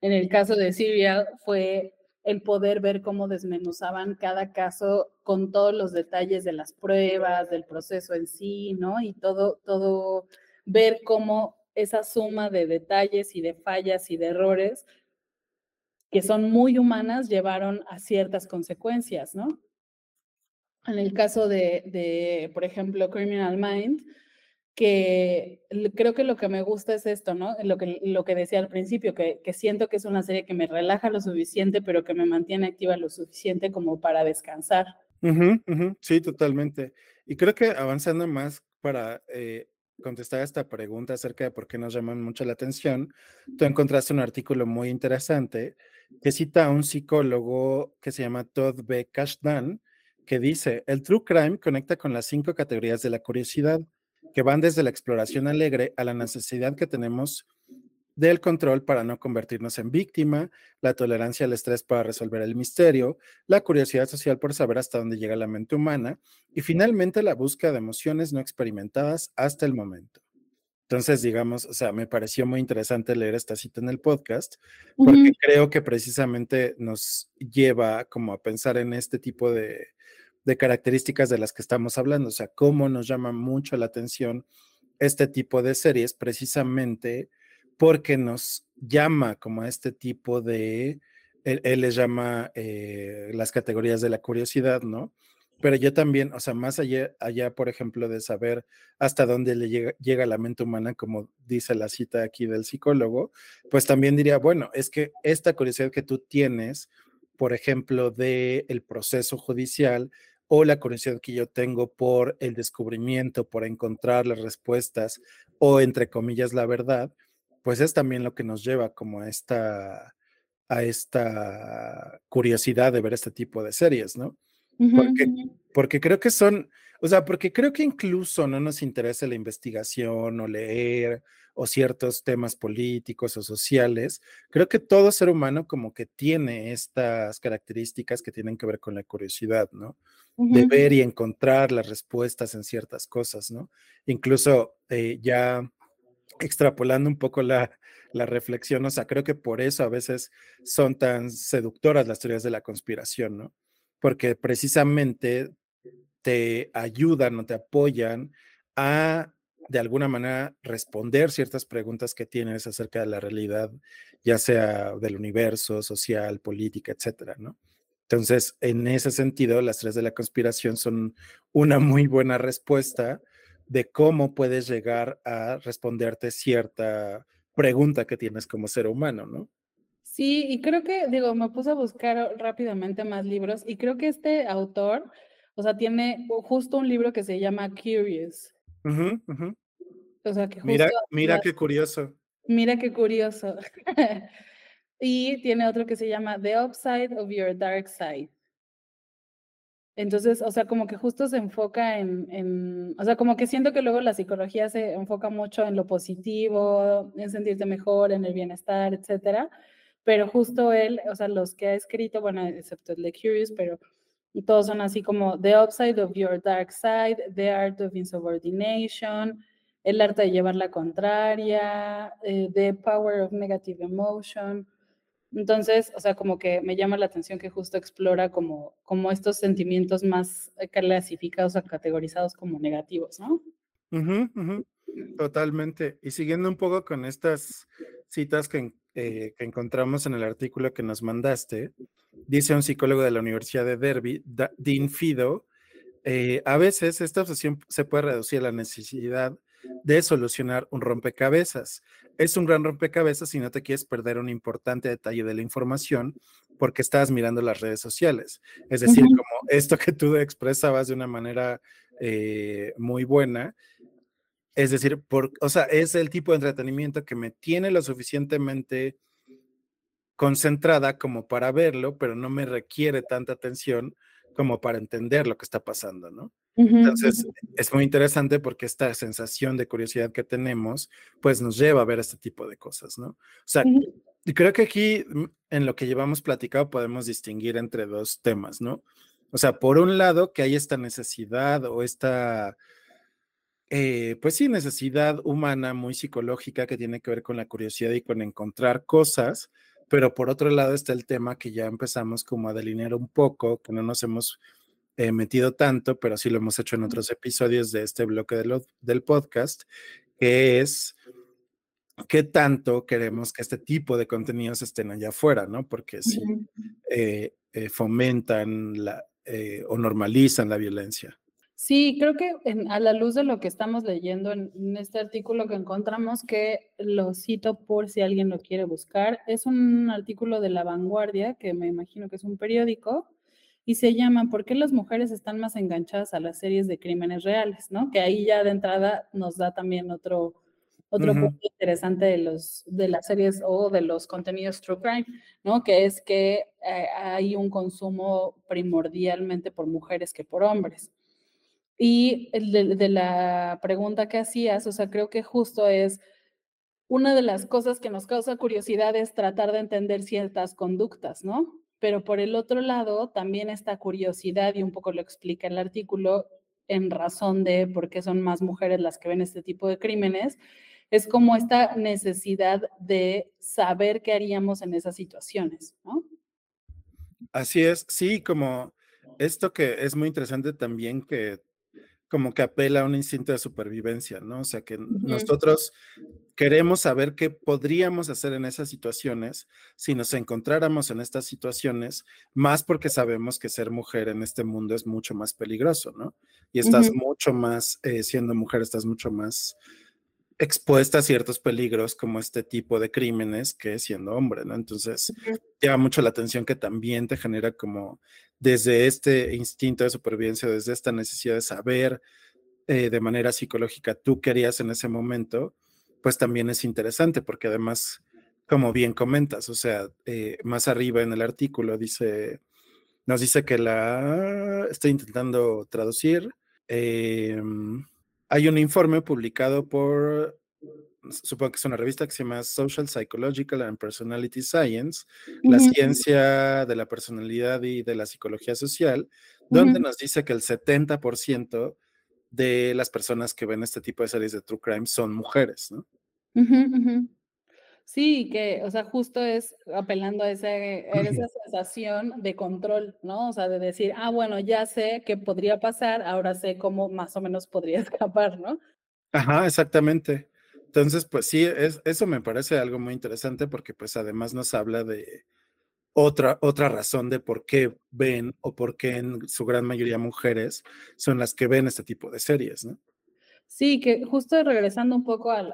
Speaker 5: En el caso de Serial fue el poder ver cómo desmenuzaban cada caso con todos los detalles de las pruebas, del proceso en sí, ¿no? Y todo, todo, ver cómo esa suma de detalles y de fallas y de errores que son muy humanas llevaron a ciertas consecuencias, ¿no? En el caso de, de por ejemplo, Criminal Mind, que creo que lo que me gusta es esto, ¿no? Lo que, lo que decía al principio, que, que, siento que es una serie que me relaja lo suficiente, pero que me mantiene activa lo suficiente como para descansar.
Speaker 4: Sí, totalmente. Y creo que avanzando más para eh, contestar esta pregunta acerca de por qué nos llaman mucho la atención, tú encontraste un artículo muy interesante que cita a un psicólogo que se llama Todd B. Kashdan, que dice, el true crime conecta con las cinco categorías de la curiosidad, que van desde la exploración alegre a la necesidad que tenemos del control para no convertirnos en víctima, la tolerancia al estrés para resolver el misterio, la curiosidad social por saber hasta dónde llega la mente humana y finalmente la búsqueda de emociones no experimentadas hasta el momento. Entonces, digamos, o sea, me pareció muy interesante leer esta cita en el podcast porque creo que precisamente nos lleva como a pensar en este tipo de, de características de las que estamos hablando, o sea, cómo nos llama mucho la atención este tipo de series precisamente porque nos llama como a este tipo de, él, les llama eh, las categorías de la curiosidad, ¿no? Pero yo también, o sea, más allá, allá por ejemplo, de saber hasta dónde le llega, llega, la mente humana, como dice la cita aquí del psicólogo, pues también diría, bueno, es que esta curiosidad que tú tienes, por ejemplo, del el proceso judicial, o la curiosidad que yo tengo por el descubrimiento, por encontrar las respuestas o entre comillas la verdad, pues es también lo que nos lleva como esta, a esta curiosidad de ver este tipo de series, ¿no? Porque, porque creo que son, o sea, porque creo que incluso no nos interesa la investigación o leer o ciertos temas políticos o sociales. Creo que todo ser humano como que tiene estas características que tienen que ver con la curiosidad, ¿no? de ver y encontrar las respuestas en ciertas cosas, ¿no? Incluso eh, ya extrapolando un poco la, la, reflexión, o sea, creo que por eso a veces son tan seductoras las teorías de la conspiración, ¿no? Porque precisamente te ayudan o te apoyan a, de alguna manera, responder ciertas preguntas que tienes acerca de la realidad, ya sea del universo, social, política, etcétera, ¿no? Entonces, en ese sentido, las tres de la conspiración son una muy buena respuesta de cómo puedes llegar a responderte cierta pregunta que tienes como ser humano, ¿no?
Speaker 5: Sí, y creo que, digo, me puse a buscar rápidamente más libros y creo que este autor, o sea, tiene justo un libro que se llama Curious.
Speaker 4: O sea, que justo, Mira, mira qué curioso.
Speaker 5: Mira qué curioso. Y tiene otro que se llama The Upside of Your Dark Side. Entonces, o sea, como que justo se enfoca en, en, o sea, como que siento que luego la psicología se enfoca mucho en lo positivo, en sentirte mejor, en el bienestar, etcétera. Pero justo él, o sea, los que ha escrito, bueno, excepto el Curious, pero todos son así como The Upside of Your Dark Side, The Art of Insubordination, El Arte de Llevar la Contraria, eh, The Power of Negative Emotion. Entonces, o sea, como que me llama la atención que justo explora como, como estos sentimientos más clasificados o categorizados como negativos, ¿no?
Speaker 4: Totalmente. Y siguiendo un poco con estas citas que, eh, que, encontramos en el artículo que nos mandaste, dice un psicólogo de la Universidad de Derby, Dean Fido, eh, a veces esta obsesión se puede reducir a la necesidad de solucionar un rompecabezas. Es un gran rompecabezas si no te quieres perder un importante detalle de la información porque estás mirando las redes sociales. Es decir, como esto que tú expresabas de una manera eh, muy buena. Es decir, por, o sea, es el tipo de entretenimiento que me tiene lo suficientemente concentrada como para verlo, pero no me requiere tanta atención como para entender lo que está pasando, ¿no? Entonces, es muy interesante porque esta sensación de curiosidad que tenemos, pues nos lleva a ver este tipo de cosas, ¿no? O sea, y creo que aquí mm, en lo que llevamos platicado podemos distinguir entre dos temas, ¿no? O sea, por un lado, que hay esta necesidad o esta, eh, pues sí, necesidad humana muy psicológica que tiene que ver con la curiosidad y con encontrar cosas, pero por otro lado está el tema que ya empezamos como a delinear un poco, que no nos hemos eh, metido tanto, pero sí lo hemos hecho en otros episodios de este bloque del podcast, que es qué tanto queremos que este tipo de contenidos estén allá afuera, ¿no? Porque si
Speaker 5: Ujú.
Speaker 4: eh, eh, fomentan la, o normalizan la violencia.
Speaker 5: Sí, creo que en- a la luz de lo que estamos leyendo en, en este artículo que encontramos, que lo cito por si alguien lo quiere buscar, es un artículo de La Vanguardia, que me imagino que es un periódico, y se llama ¿Por qué las mujeres están más enganchadas a las series de crímenes reales? ¿no? Que ahí ya de entrada nos da también otro, otro punto interesante de, los, de las series o de los contenidos true crime, ¿no? Que es que eh, hay un consumo primordialmente por mujeres que por hombres. Y de, de la pregunta que hacías, o sea, creo que justo es una de las cosas que nos causa curiosidad es tratar de entender ciertas conductas, ¿no? Pero por el otro lado, también esta curiosidad, y un poco lo explica el artículo, en razón de por qué son más mujeres las que ven este tipo de crímenes, es como esta necesidad de saber qué haríamos en esas situaciones, ¿no?
Speaker 4: Así es, sí, como esto que es muy interesante también que como que apela a un instinto de supervivencia, ¿no? O sea, que nosotros queremos saber qué podríamos hacer en esas situaciones si nos encontráramos en estas situaciones, más porque sabemos que ser mujer en este mundo es mucho más peligroso, ¿no? Y estás mucho más, eh, siendo mujer, estás mucho más expuesta a ciertos peligros como este tipo de crímenes que siendo hombre, ¿no? Entonces,
Speaker 5: Ujú.
Speaker 4: llama mucho la atención que también te genera como desde este instinto de supervivencia, desde esta necesidad de saber eh, de manera psicológica tú qué harías en ese momento, pues también es interesante porque además, como bien comentas, o sea, eh, más arriba en el artículo dice, nos dice que la, estoy intentando traducir, eh, hay un informe publicado por, supongo que es una revista que se llama Social Psychological and Personality Science, la ciencia de la personalidad y de la psicología social, donde nos dice que el 70% de las personas que ven este tipo de series de true crime son mujeres, ¿no?
Speaker 5: Sí, que, o sea, justo es apelando a ese, a esa sensación de control, ¿no? O sea, de decir, ah, bueno, ya sé qué podría pasar, ahora sé cómo más o menos podría escapar, ¿no?
Speaker 4: Ajá, exactamente. Entonces, pues sí, es, eso me parece algo muy interesante porque pues además nos habla de otra, otra razón de por qué ven o por qué en su gran mayoría mujeres son las que ven este tipo de series, ¿no?
Speaker 5: Sí, que justo regresando un poco al,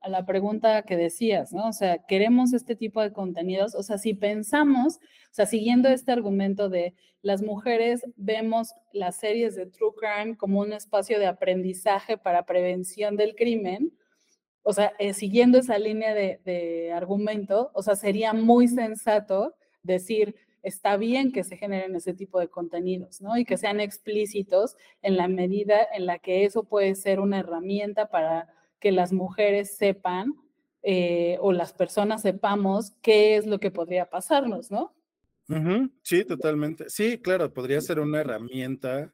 Speaker 5: a la pregunta que decías, ¿no? O sea, queremos este tipo de contenidos, o sea, si pensamos, o sea, siguiendo este argumento de las mujeres vemos las series de True Crime como un espacio de aprendizaje para prevención del crimen, o sea, eh, siguiendo esa línea de, de argumento, o sea, sería muy sensato decir, está bien que se generen ese tipo de contenidos, ¿no? Y que sean explícitos en la medida en la que eso puede ser una herramienta para que las mujeres sepan eh, o las personas sepamos qué es lo que podría pasarnos, ¿no?
Speaker 4: Sí, totalmente. Sí, claro, podría ser una herramienta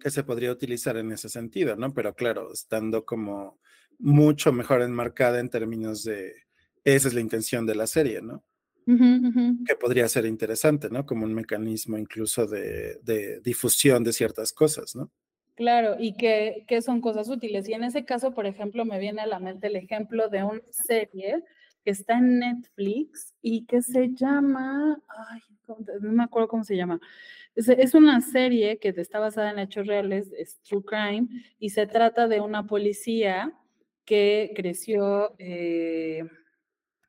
Speaker 4: que se podría utilizar en ese sentido, ¿no? Pero claro, estando como mucho mejor enmarcada en términos de, esa es la intención de la serie, ¿no? Que podría ser interesante, ¿no? Como un mecanismo incluso de, de difusión de ciertas cosas, ¿no?
Speaker 5: Claro, y que, que son cosas útiles. Y en ese caso, por ejemplo, me viene a la mente el ejemplo de una serie que está en Netflix y que se llama, ay, ¿cómo te- no me acuerdo cómo se llama. Es, es una serie que está basada en hechos reales, es True Crime, y se trata de una policía que creció, eh,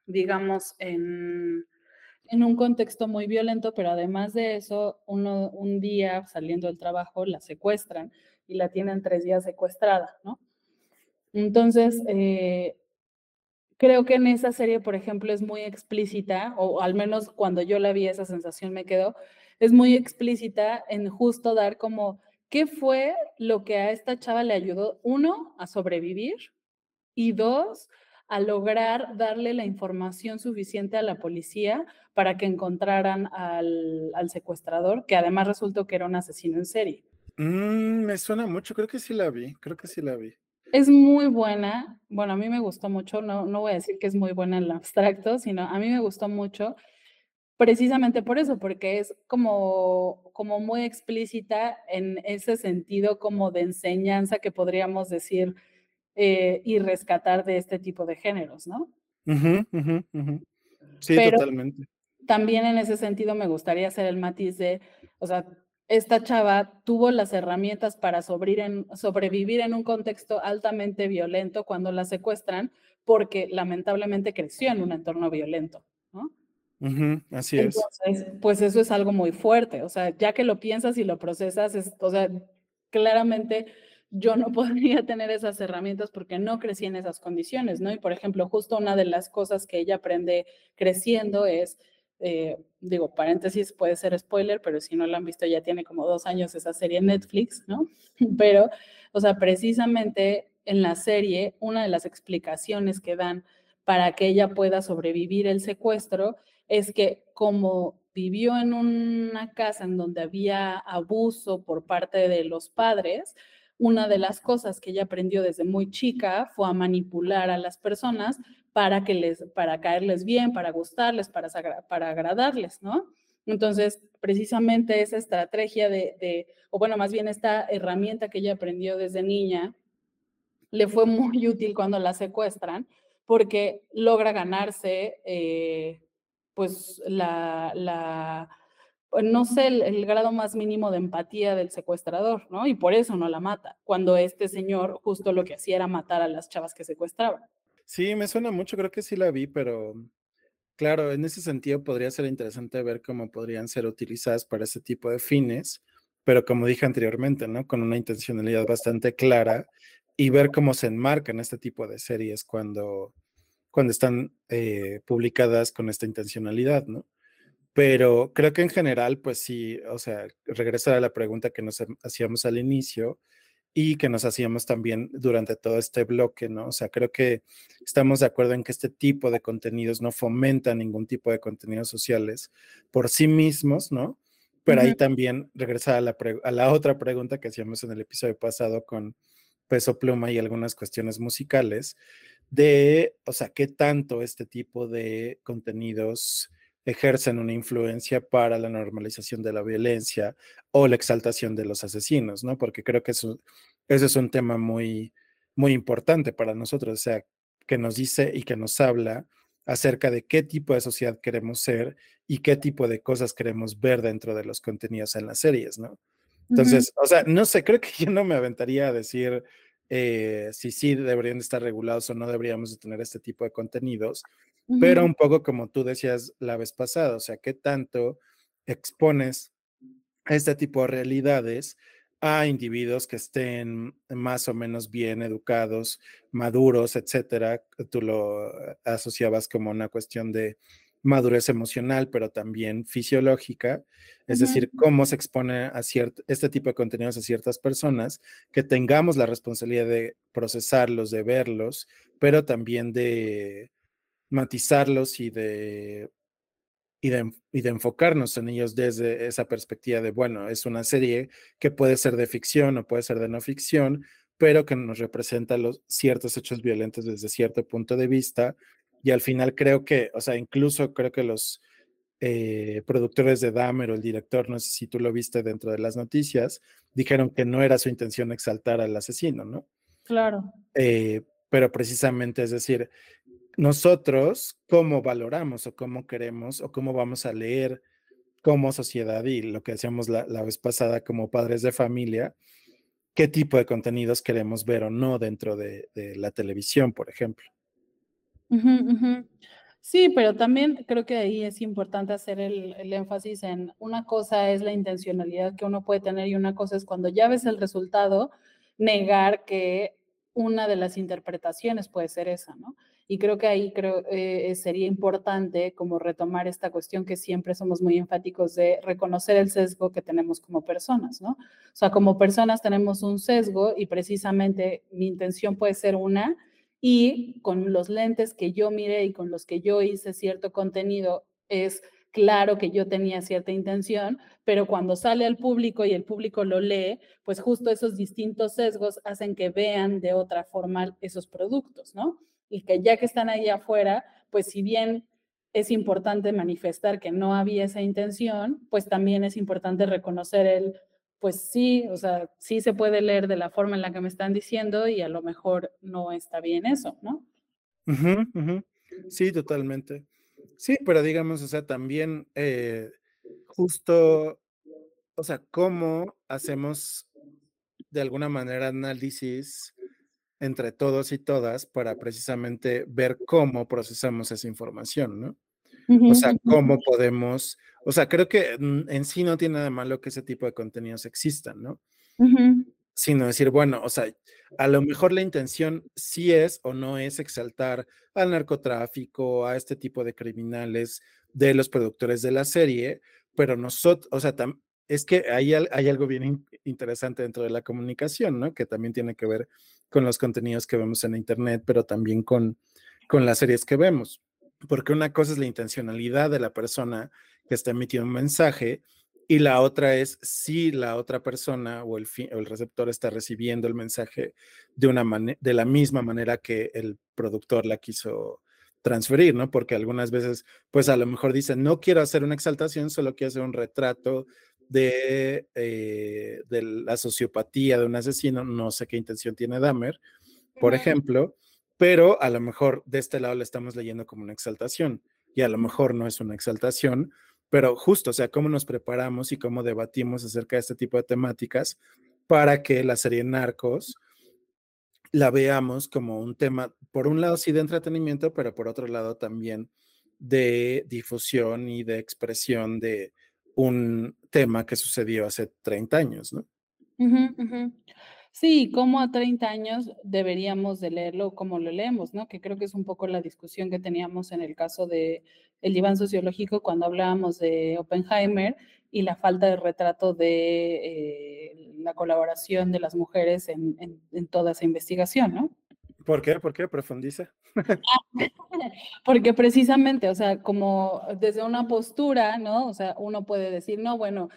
Speaker 5: digamos, en, en un contexto muy violento, pero además de eso, uno, un día saliendo del trabajo la secuestran y la tienen tres días secuestrada, ¿no? Entonces, eh, creo que en esa serie, por ejemplo, es muy explícita, o al menos cuando yo la vi, esa sensación me quedó, es muy explícita en justo dar como, ¿qué fue lo que a esta chava le ayudó? Uno, a sobrevivir y dos, a lograr darle la información suficiente a la policía para que encontraran al, al secuestrador, que además resultó que era un asesino en serie.
Speaker 4: Mm, me suena mucho, creo que sí la vi, creo que sí la vi.
Speaker 5: Es muy buena, bueno, a mí me gustó mucho, no, no voy a decir que es muy buena en lo abstracto, sino a mí me gustó mucho precisamente por eso, porque es como, como muy explícita en ese sentido como de enseñanza que podríamos decir eh, y rescatar de este tipo de géneros, ¿no?
Speaker 4: Ujú, ujú, ujú. Sí,
Speaker 5: Pero-
Speaker 4: totalmente.
Speaker 5: También en ese sentido me gustaría hacer el matiz de, o sea, esta chava tuvo las herramientas para sobrevivir en, sobrevivir en un contexto altamente violento cuando la secuestran, porque lamentablemente creció en un entorno violento, ¿no?
Speaker 4: Ujú, así es.
Speaker 5: Entonces, pues eso es algo muy fuerte, o sea, ya que lo piensas y lo procesas, es, o sea, claramente yo no podría tener esas herramientas porque no crecí en esas condiciones, ¿no? Y por ejemplo, justo una de las cosas que ella aprende creciendo es, eh, digo, paréntesis, puede ser spoiler, pero si no la han visto ya tiene como dos años esa serie en Netflix, ¿no? Pero, o sea, precisamente en la serie, una de las explicaciones que dan para que ella pueda sobrevivir el secuestro es que como vivió en una casa en donde había abuso por parte de los padres, una de las cosas que ella aprendió desde muy chica fue a manipular a las personas para que les, para caerles bien, para gustarles, para, para agradarles, ¿no? Entonces, precisamente esa estrategia de, de, o bueno, más bien esta herramienta que ella aprendió desde niña, le fue muy útil cuando la secuestran, porque logra ganarse, eh, pues, la, la no sé, el, grado más mínimo de empatía del secuestrador, ¿no? Y por eso no la mata, cuando este señor justo lo que hacía era matar a las chavas que secuestraban.
Speaker 4: Sí, me suena mucho, creo que sí la vi, pero claro, en ese sentido podría ser interesante ver cómo podrían ser utilizadas para ese tipo de fines, pero como dije anteriormente, ¿no? Con una intencionalidad bastante clara y ver cómo se enmarcan este tipo de series cuando, cuando están eh, publicadas con esta intencionalidad, ¿no? Pero creo que en general, pues sí, o sea, regresar a la pregunta que nos ha- hacíamos al inicio y que nos hacíamos también durante todo este bloque, ¿no? O sea, creo que estamos de acuerdo en que este tipo de contenidos no fomentan ningún tipo de contenidos sociales por sí mismos, ¿no? Pero ahí también regresar a la, a la otra pregunta que hacíamos en el episodio pasado con Peso Pluma y algunas cuestiones musicales, de, o sea, qué tanto este tipo de contenidos ejercen una influencia para la normalización de la violencia o la exaltación de los asesinos, ¿no? Porque creo que eso, eso es un tema muy, muy importante para nosotros, o sea, que nos dice y que nos habla acerca de qué tipo de sociedad queremos ser y qué tipo de cosas queremos ver dentro de los contenidos en las series, ¿no? Entonces, o sea, no sé, creo que yo no me aventaría a decir eh, si sí deberían de estar regulados o no deberíamos de tener este tipo de contenidos, Pero un poco como tú decías la vez pasada, o sea, qué tanto expones este tipo de realidades a individuos que estén más o menos bien educados, maduros, etcétera. Tú lo asociabas como una cuestión de madurez emocional, pero también fisiológica, es decir, cómo se expone a cierto, este tipo de contenidos a ciertas personas, que tengamos la responsabilidad de procesarlos, de verlos, pero también de matizarlos y de y de, y de enfocarnos en ellos desde esa perspectiva de, bueno, es una serie que puede ser de ficción o puede ser de no ficción, pero que nos representa los ciertos hechos violentos desde cierto punto de vista. Y al final creo que, o sea, incluso creo que los eh, productores de Dahmer o el director, no sé si tú lo viste dentro de las noticias, dijeron que no era su intención exaltar al asesino, ¿no?
Speaker 5: Claro.
Speaker 4: Eh, pero precisamente, es decir, nosotros cómo valoramos o cómo queremos o cómo vamos a leer como sociedad y lo que decíamos la, la vez pasada como padres de familia, qué tipo de contenidos queremos ver o no dentro de, de la televisión, por ejemplo.
Speaker 5: Sí, pero también creo que ahí es importante hacer el, el énfasis en una cosa es la intencionalidad que uno puede tener y una cosa es cuando ya ves el resultado, negar que una de las interpretaciones puede ser esa, ¿no? Y creo que ahí creo, eh, sería importante como retomar esta cuestión que siempre somos muy enfáticos de reconocer el sesgo que tenemos como personas, ¿no? O sea, como personas tenemos un sesgo y precisamente mi intención puede ser una y con los lentes que yo miré y con los que yo hice cierto contenido, es claro que yo tenía cierta intención, pero cuando sale al público y el público lo lee, pues justo esos distintos sesgos hacen que vean de otra forma esos productos, ¿no? Y que ya que están ahí afuera, pues si bien es importante manifestar que no había esa intención, pues también es importante reconocer el, pues sí, o sea, sí se puede leer de la forma en la que me están diciendo y a lo mejor no está bien eso, ¿no?
Speaker 4: Sí, totalmente. Sí, pero digamos, o sea, también eh, justo, o sea, cómo hacemos de alguna manera análisis entre todos y todas para precisamente ver cómo procesamos esa información, ¿no? O sea, cómo podemos, o sea, creo que en sí no tiene nada de malo que ese tipo de contenidos existan, ¿no? Sino decir, bueno, o sea, a lo mejor la intención sí es o no es exaltar al narcotráfico, a este tipo de criminales de los productores de la serie, pero nosotros, o sea, tam- es que hay, hay algo bien in- interesante dentro de la comunicación, ¿no? Que también tiene que ver con los contenidos que vemos en Internet, pero también con, con las series que vemos. Porque una cosa es la intencionalidad de la persona que está emitiendo un mensaje y la otra es si la otra persona o el, el receptor está recibiendo el mensaje de, una de la misma manera que el productor la quiso transferir, ¿no? Porque algunas veces, pues a lo mejor dicen, no quiero hacer una exaltación, solo quiero hacer un retrato de, eh, de la sociopatía de un asesino, no sé qué intención tiene Dahmer, por ejemplo, pero a lo mejor de este lado le estamos leyendo como una exaltación y a lo mejor no es una exaltación, pero justo, o sea, cómo nos preparamos y cómo debatimos acerca de este tipo de temáticas para que la serie Narcos la veamos como un tema, por un lado sí de entretenimiento, pero por otro lado también de difusión y de expresión de un tema que sucedió hace 30 años, ¿no?
Speaker 5: Sí, como a 30 años deberíamos de leerlo como lo leemos, ¿no? Que creo que es un poco la discusión que teníamos en el caso de el diván sociológico cuando hablábamos de Oppenheimer y la falta de retrato de eh, la colaboración de las mujeres en, en- en toda esa investigación, ¿no?
Speaker 4: ¿Por qué? ¿Por qué? Profundiza.
Speaker 5: Porque precisamente, o sea, como desde una postura, ¿no? O sea, uno puede decir, no, bueno,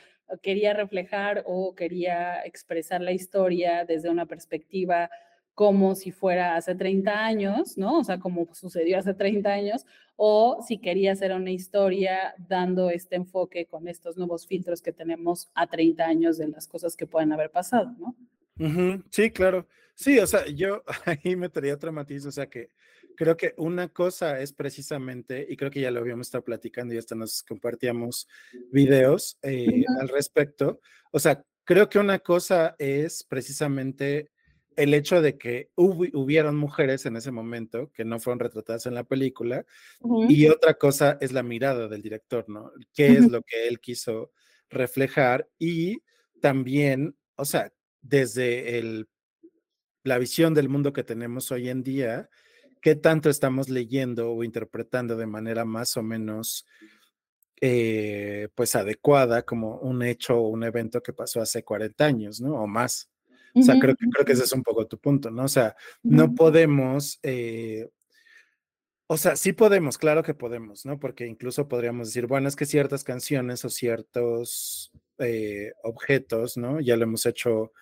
Speaker 5: quería reflejar o quería expresar la historia desde una perspectiva como si fuera hace 30 años, ¿no? O sea, como sucedió hace 30 años, o si quería hacer una historia dando este enfoque con estos nuevos filtros que tenemos a 30 años de las cosas que pueden haber pasado, ¿no?
Speaker 4: Ujú, Sí, claro. Sí, o sea, yo ahí metería otro matiz, o sea que creo que una cosa es precisamente, y creo que ya lo habíamos estado platicando y hasta nos compartíamos videos eh,
Speaker 5: Ujú,
Speaker 4: al respecto, o sea, creo que una cosa es precisamente el hecho de que hubi- hubieron mujeres en ese momento que no fueron retratadas en la película,
Speaker 5: ujú,
Speaker 4: y otra cosa es la mirada del director, ¿no? ¿Qué es
Speaker 5: ujú,
Speaker 4: lo que él quiso reflejar? Y también, o sea, desde el la visión del mundo que tenemos hoy en día, qué tanto estamos leyendo o interpretando de manera más o menos eh, pues adecuada como un hecho o un evento que pasó hace 40 años, ¿no? O más. O sea, creo que, creo que ese es un poco tu punto, ¿no? O sea, no podemos, eh, o sea, sí podemos, claro que podemos, ¿no? Porque incluso podríamos decir, bueno, es que ciertas canciones o ciertos eh, objetos, ¿no? Ya lo hemos hecho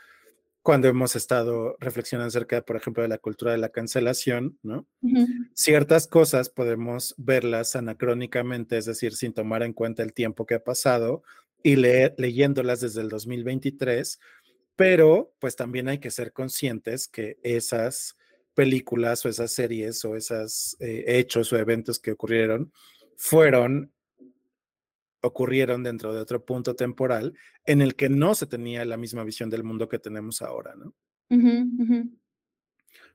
Speaker 4: cuando hemos estado reflexionando acerca, por ejemplo, de la cultura de la cancelación, ¿no? Ciertas cosas podemos verlas anacrónicamente, es decir, sin tomar en cuenta el tiempo que ha pasado y leer, leyéndolas desde el 2023, pero pues también hay que ser conscientes que esas películas o esas series o esos eh, hechos o eventos que ocurrieron fueron ocurrieron dentro de otro punto temporal en el que no se tenía la misma visión del mundo que tenemos ahora, ¿no?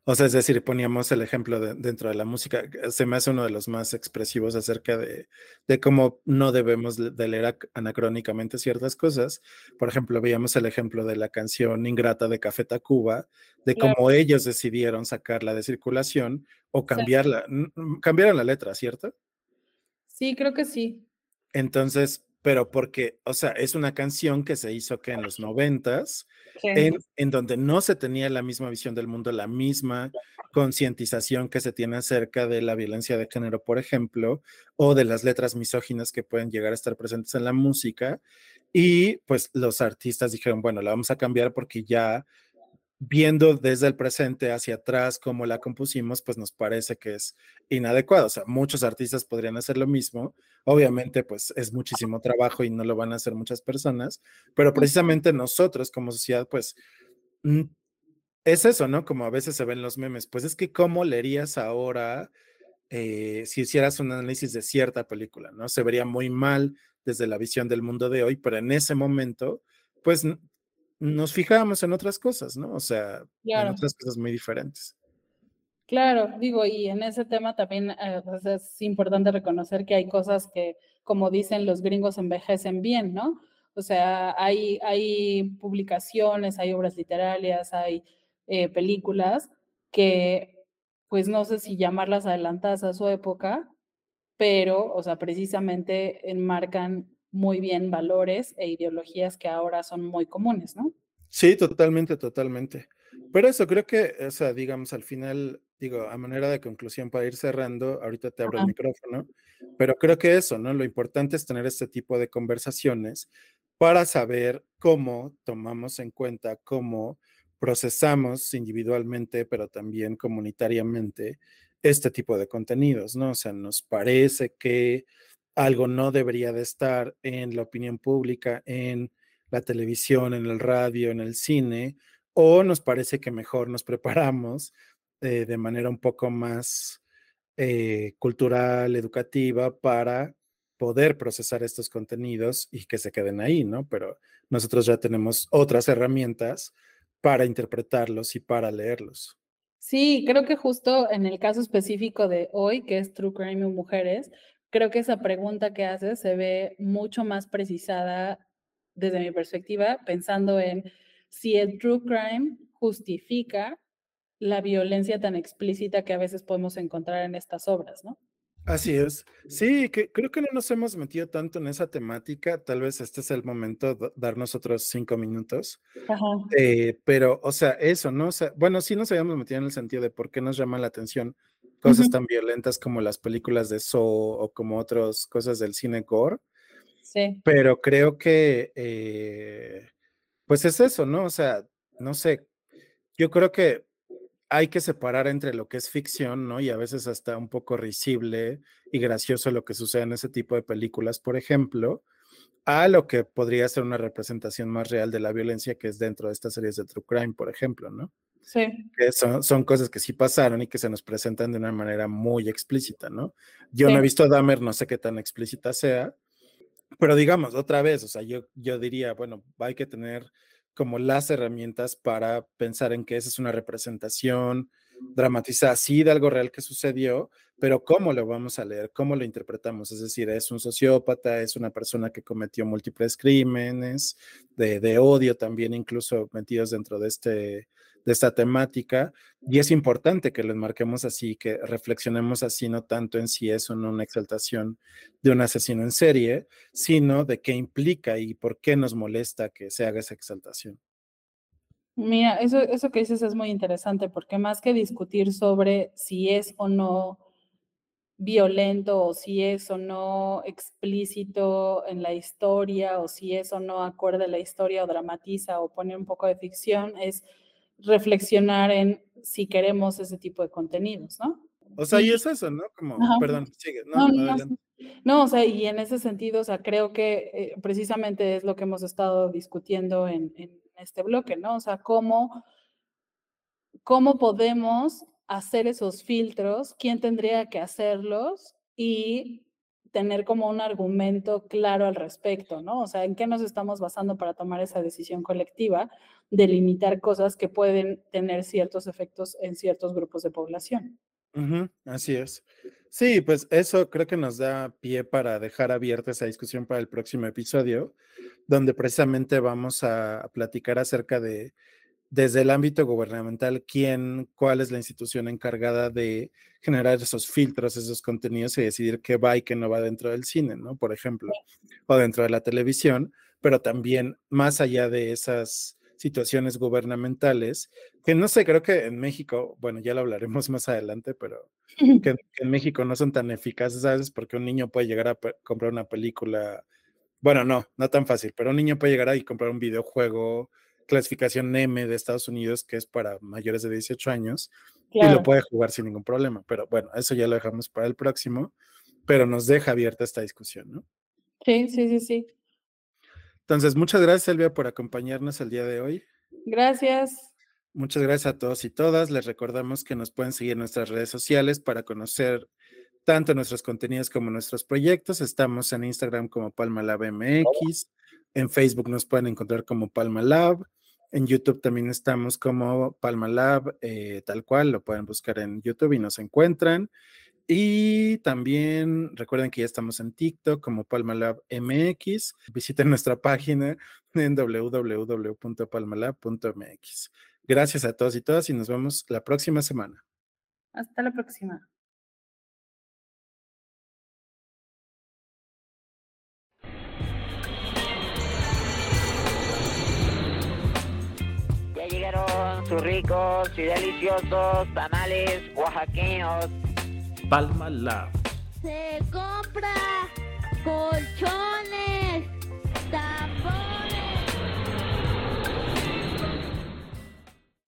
Speaker 4: O sea, es decir, poníamos el ejemplo de- dentro de la música, que se me hace uno de los más expresivos acerca de, de cómo no debemos de leer ac- anacrónicamente ciertas cosas. Por ejemplo, veíamos el ejemplo de la canción Ingrata de Café Tacuba, de cómo ellos decidieron sacarla de circulación o cambiarla, cambiaron la letra, ¿cierto?
Speaker 5: sí, creo que sí.
Speaker 4: Entonces, pero porque, o sea, es una canción que se hizo que en los noventas, en, en donde no se tenía la misma visión del mundo, la misma concientización que se tiene acerca de la violencia de género, por ejemplo, o de las letras misóginas que pueden llegar a estar presentes en la música. Y pues los artistas dijeron, bueno, la vamos a cambiar porque ya viendo desde el presente hacia atrás cómo la compusimos, pues nos parece que es inadecuado. O sea, muchos artistas podrían hacer lo mismo, Obviamente, pues es muchísimo trabajo y no lo van a hacer muchas personas, pero precisamente nosotros como sociedad, pues mm, es eso, ¿no? Como a veces se ven los memes, pues es que cómo leerías ahora eh, si hicieras un análisis de cierta película, ¿no? Se vería muy mal desde la visión del mundo de hoy, pero en ese momento, pues nos fijábamos en otras cosas, ¿no? O sea, en otras cosas muy diferentes.
Speaker 5: Claro, digo, y en ese tema también eh, pues, es importante reconocer que hay cosas que, como dicen los gringos, envejecen bien, ¿no? O sea, hay, hay publicaciones, hay obras literarias, hay eh, películas que, pues no sé si llamarlas adelantadas a su época, pero, o sea, precisamente enmarcan muy bien valores e ideologías que ahora son muy comunes, ¿no?
Speaker 4: Sí, totalmente, totalmente. Pero eso creo que, o sea, digamos, al final, digo, a manera de conclusión para ir cerrando, ahorita te abro el micrófono, pero creo que eso, ¿no? Lo importante es tener este tipo de conversaciones para saber cómo tomamos en cuenta, cómo procesamos individualmente, pero también comunitariamente este tipo de contenidos, ¿no? O sea, nos parece que algo no debería de estar en la opinión pública, en la televisión, en el radio, en el cine, o nos parece que mejor nos preparamos eh, de manera un poco más eh, cultural, educativa, para poder procesar estos contenidos y que se queden ahí, ¿no? Pero nosotros ya tenemos otras herramientas para interpretarlos y para leerlos.
Speaker 5: Sí, creo que justo en el caso específico de hoy, que es True Crime y Mujeres, creo que esa pregunta que haces se ve mucho más precisada desde mi perspectiva, pensando en si el true crime justifica la violencia tan explícita que a veces podemos encontrar en estas obras, ¿no?
Speaker 4: Así es. Sí, que, creo que no nos hemos metido tanto en esa temática. Tal vez este es el momento de darnos otros cinco minutos. Eh, pero, o sea, eso, ¿no? O sea, bueno, sí nos habíamos metido en el sentido de por qué nos llama la atención cosas tan violentas como las películas de Saw o como otras cosas del cine gore.
Speaker 5: Sí.
Speaker 4: Pero creo que, eh, pues es eso, ¿no? O sea, no sé, yo creo que hay que separar entre lo que es ficción, ¿no? Y a veces hasta un poco risible y gracioso lo que sucede en ese tipo de películas, por ejemplo, a lo que podría ser una representación más real de la violencia que es dentro de estas series de True Crime, por ejemplo, ¿no?
Speaker 5: Sí.
Speaker 4: Que son, son cosas que sí pasaron y que se nos presentan de una manera muy explícita, ¿no? Yo no he visto Dahmer, no sé qué tan explícita sea, pero digamos, otra vez, o sea, yo, yo diría, bueno, hay que tener como las herramientas para pensar en que esa es una representación dramatizada, sí, de algo real que sucedió, pero cómo lo vamos a leer, cómo lo interpretamos. Es decir, es un sociópata, es una persona que cometió múltiples crímenes de, de odio también, incluso metidos dentro de este de esta temática y es importante que lo enmarquemos así, que reflexionemos así, no tanto en si es o no una exaltación de un asesino en serie, sino de qué implica y por qué nos molesta que se haga esa exaltación.
Speaker 5: Mira, eso, eso que dices es muy interesante porque más que discutir sobre si es o no violento o si es o no explícito en la historia o si es o no acorde a la historia o dramatiza o pone un poco de ficción, es reflexionar en si queremos ese tipo de contenidos, ¿no?
Speaker 4: O sea, y, es eso, ¿no? Como, perdón, sigue, no,
Speaker 5: no, no, o sea, y en ese sentido, o sea, creo que eh, precisamente es lo que hemos estado discutiendo en, en, este bloque, ¿no? O sea, cómo, cómo podemos hacer esos filtros, quién tendría que hacerlos y tener como un argumento claro al respecto, ¿no? O sea, ¿en qué nos estamos basando para tomar esa decisión colectiva de limitar cosas que pueden tener ciertos efectos en ciertos grupos de población?
Speaker 4: así es. Sí, pues eso creo que nos da pie para dejar abierta esa discusión para el próximo episodio, donde precisamente vamos a platicar acerca de desde el ámbito gubernamental, quién, cuál es la institución encargada de generar esos filtros, esos contenidos y decidir qué va y qué no va dentro del cine, ¿no? Por ejemplo, o dentro de la televisión, pero también más allá de esas situaciones gubernamentales, que no sé, creo que en México, bueno, ya lo hablaremos más adelante, pero que, en México no son tan eficaces, ¿sabes? Porque un niño puede llegar a comprar una película, bueno, no, no tan fácil, pero un niño puede llegar a y comprar un videojuego, clasificación M de Estados Unidos, que es para mayores de 18 años, y lo puede jugar sin ningún problema. Pero bueno, eso ya lo dejamos para el próximo. pero nos deja abierta esta discusión, ¿no?
Speaker 5: Sí, sí, sí, sí.
Speaker 4: Entonces, muchas gracias, Elvia, por acompañarnos el día de hoy.
Speaker 5: Gracias.
Speaker 4: Muchas gracias a todos y todas. Les recordamos que nos pueden seguir en nuestras redes sociales para conocer tanto nuestros contenidos como nuestros proyectos. Estamos en Instagram como Palma Lab MX, en Facebook nos pueden encontrar como Palma Lab, en YouTube también estamos como Palma Lab, eh, tal cual, lo pueden buscar en YouTube y nos encuentran. Y también recuerden que ya estamos en TikTok como Palma Lab MX. Visiten nuestra página en www.palmalab.mx. Gracias a todos y todas y nos vemos la próxima semana.
Speaker 5: Hasta la próxima.
Speaker 1: Ya llegaron sus ricos y deliciosos tamales oaxaqueños.
Speaker 2: Palma Lab.
Speaker 3: Se compra colchones.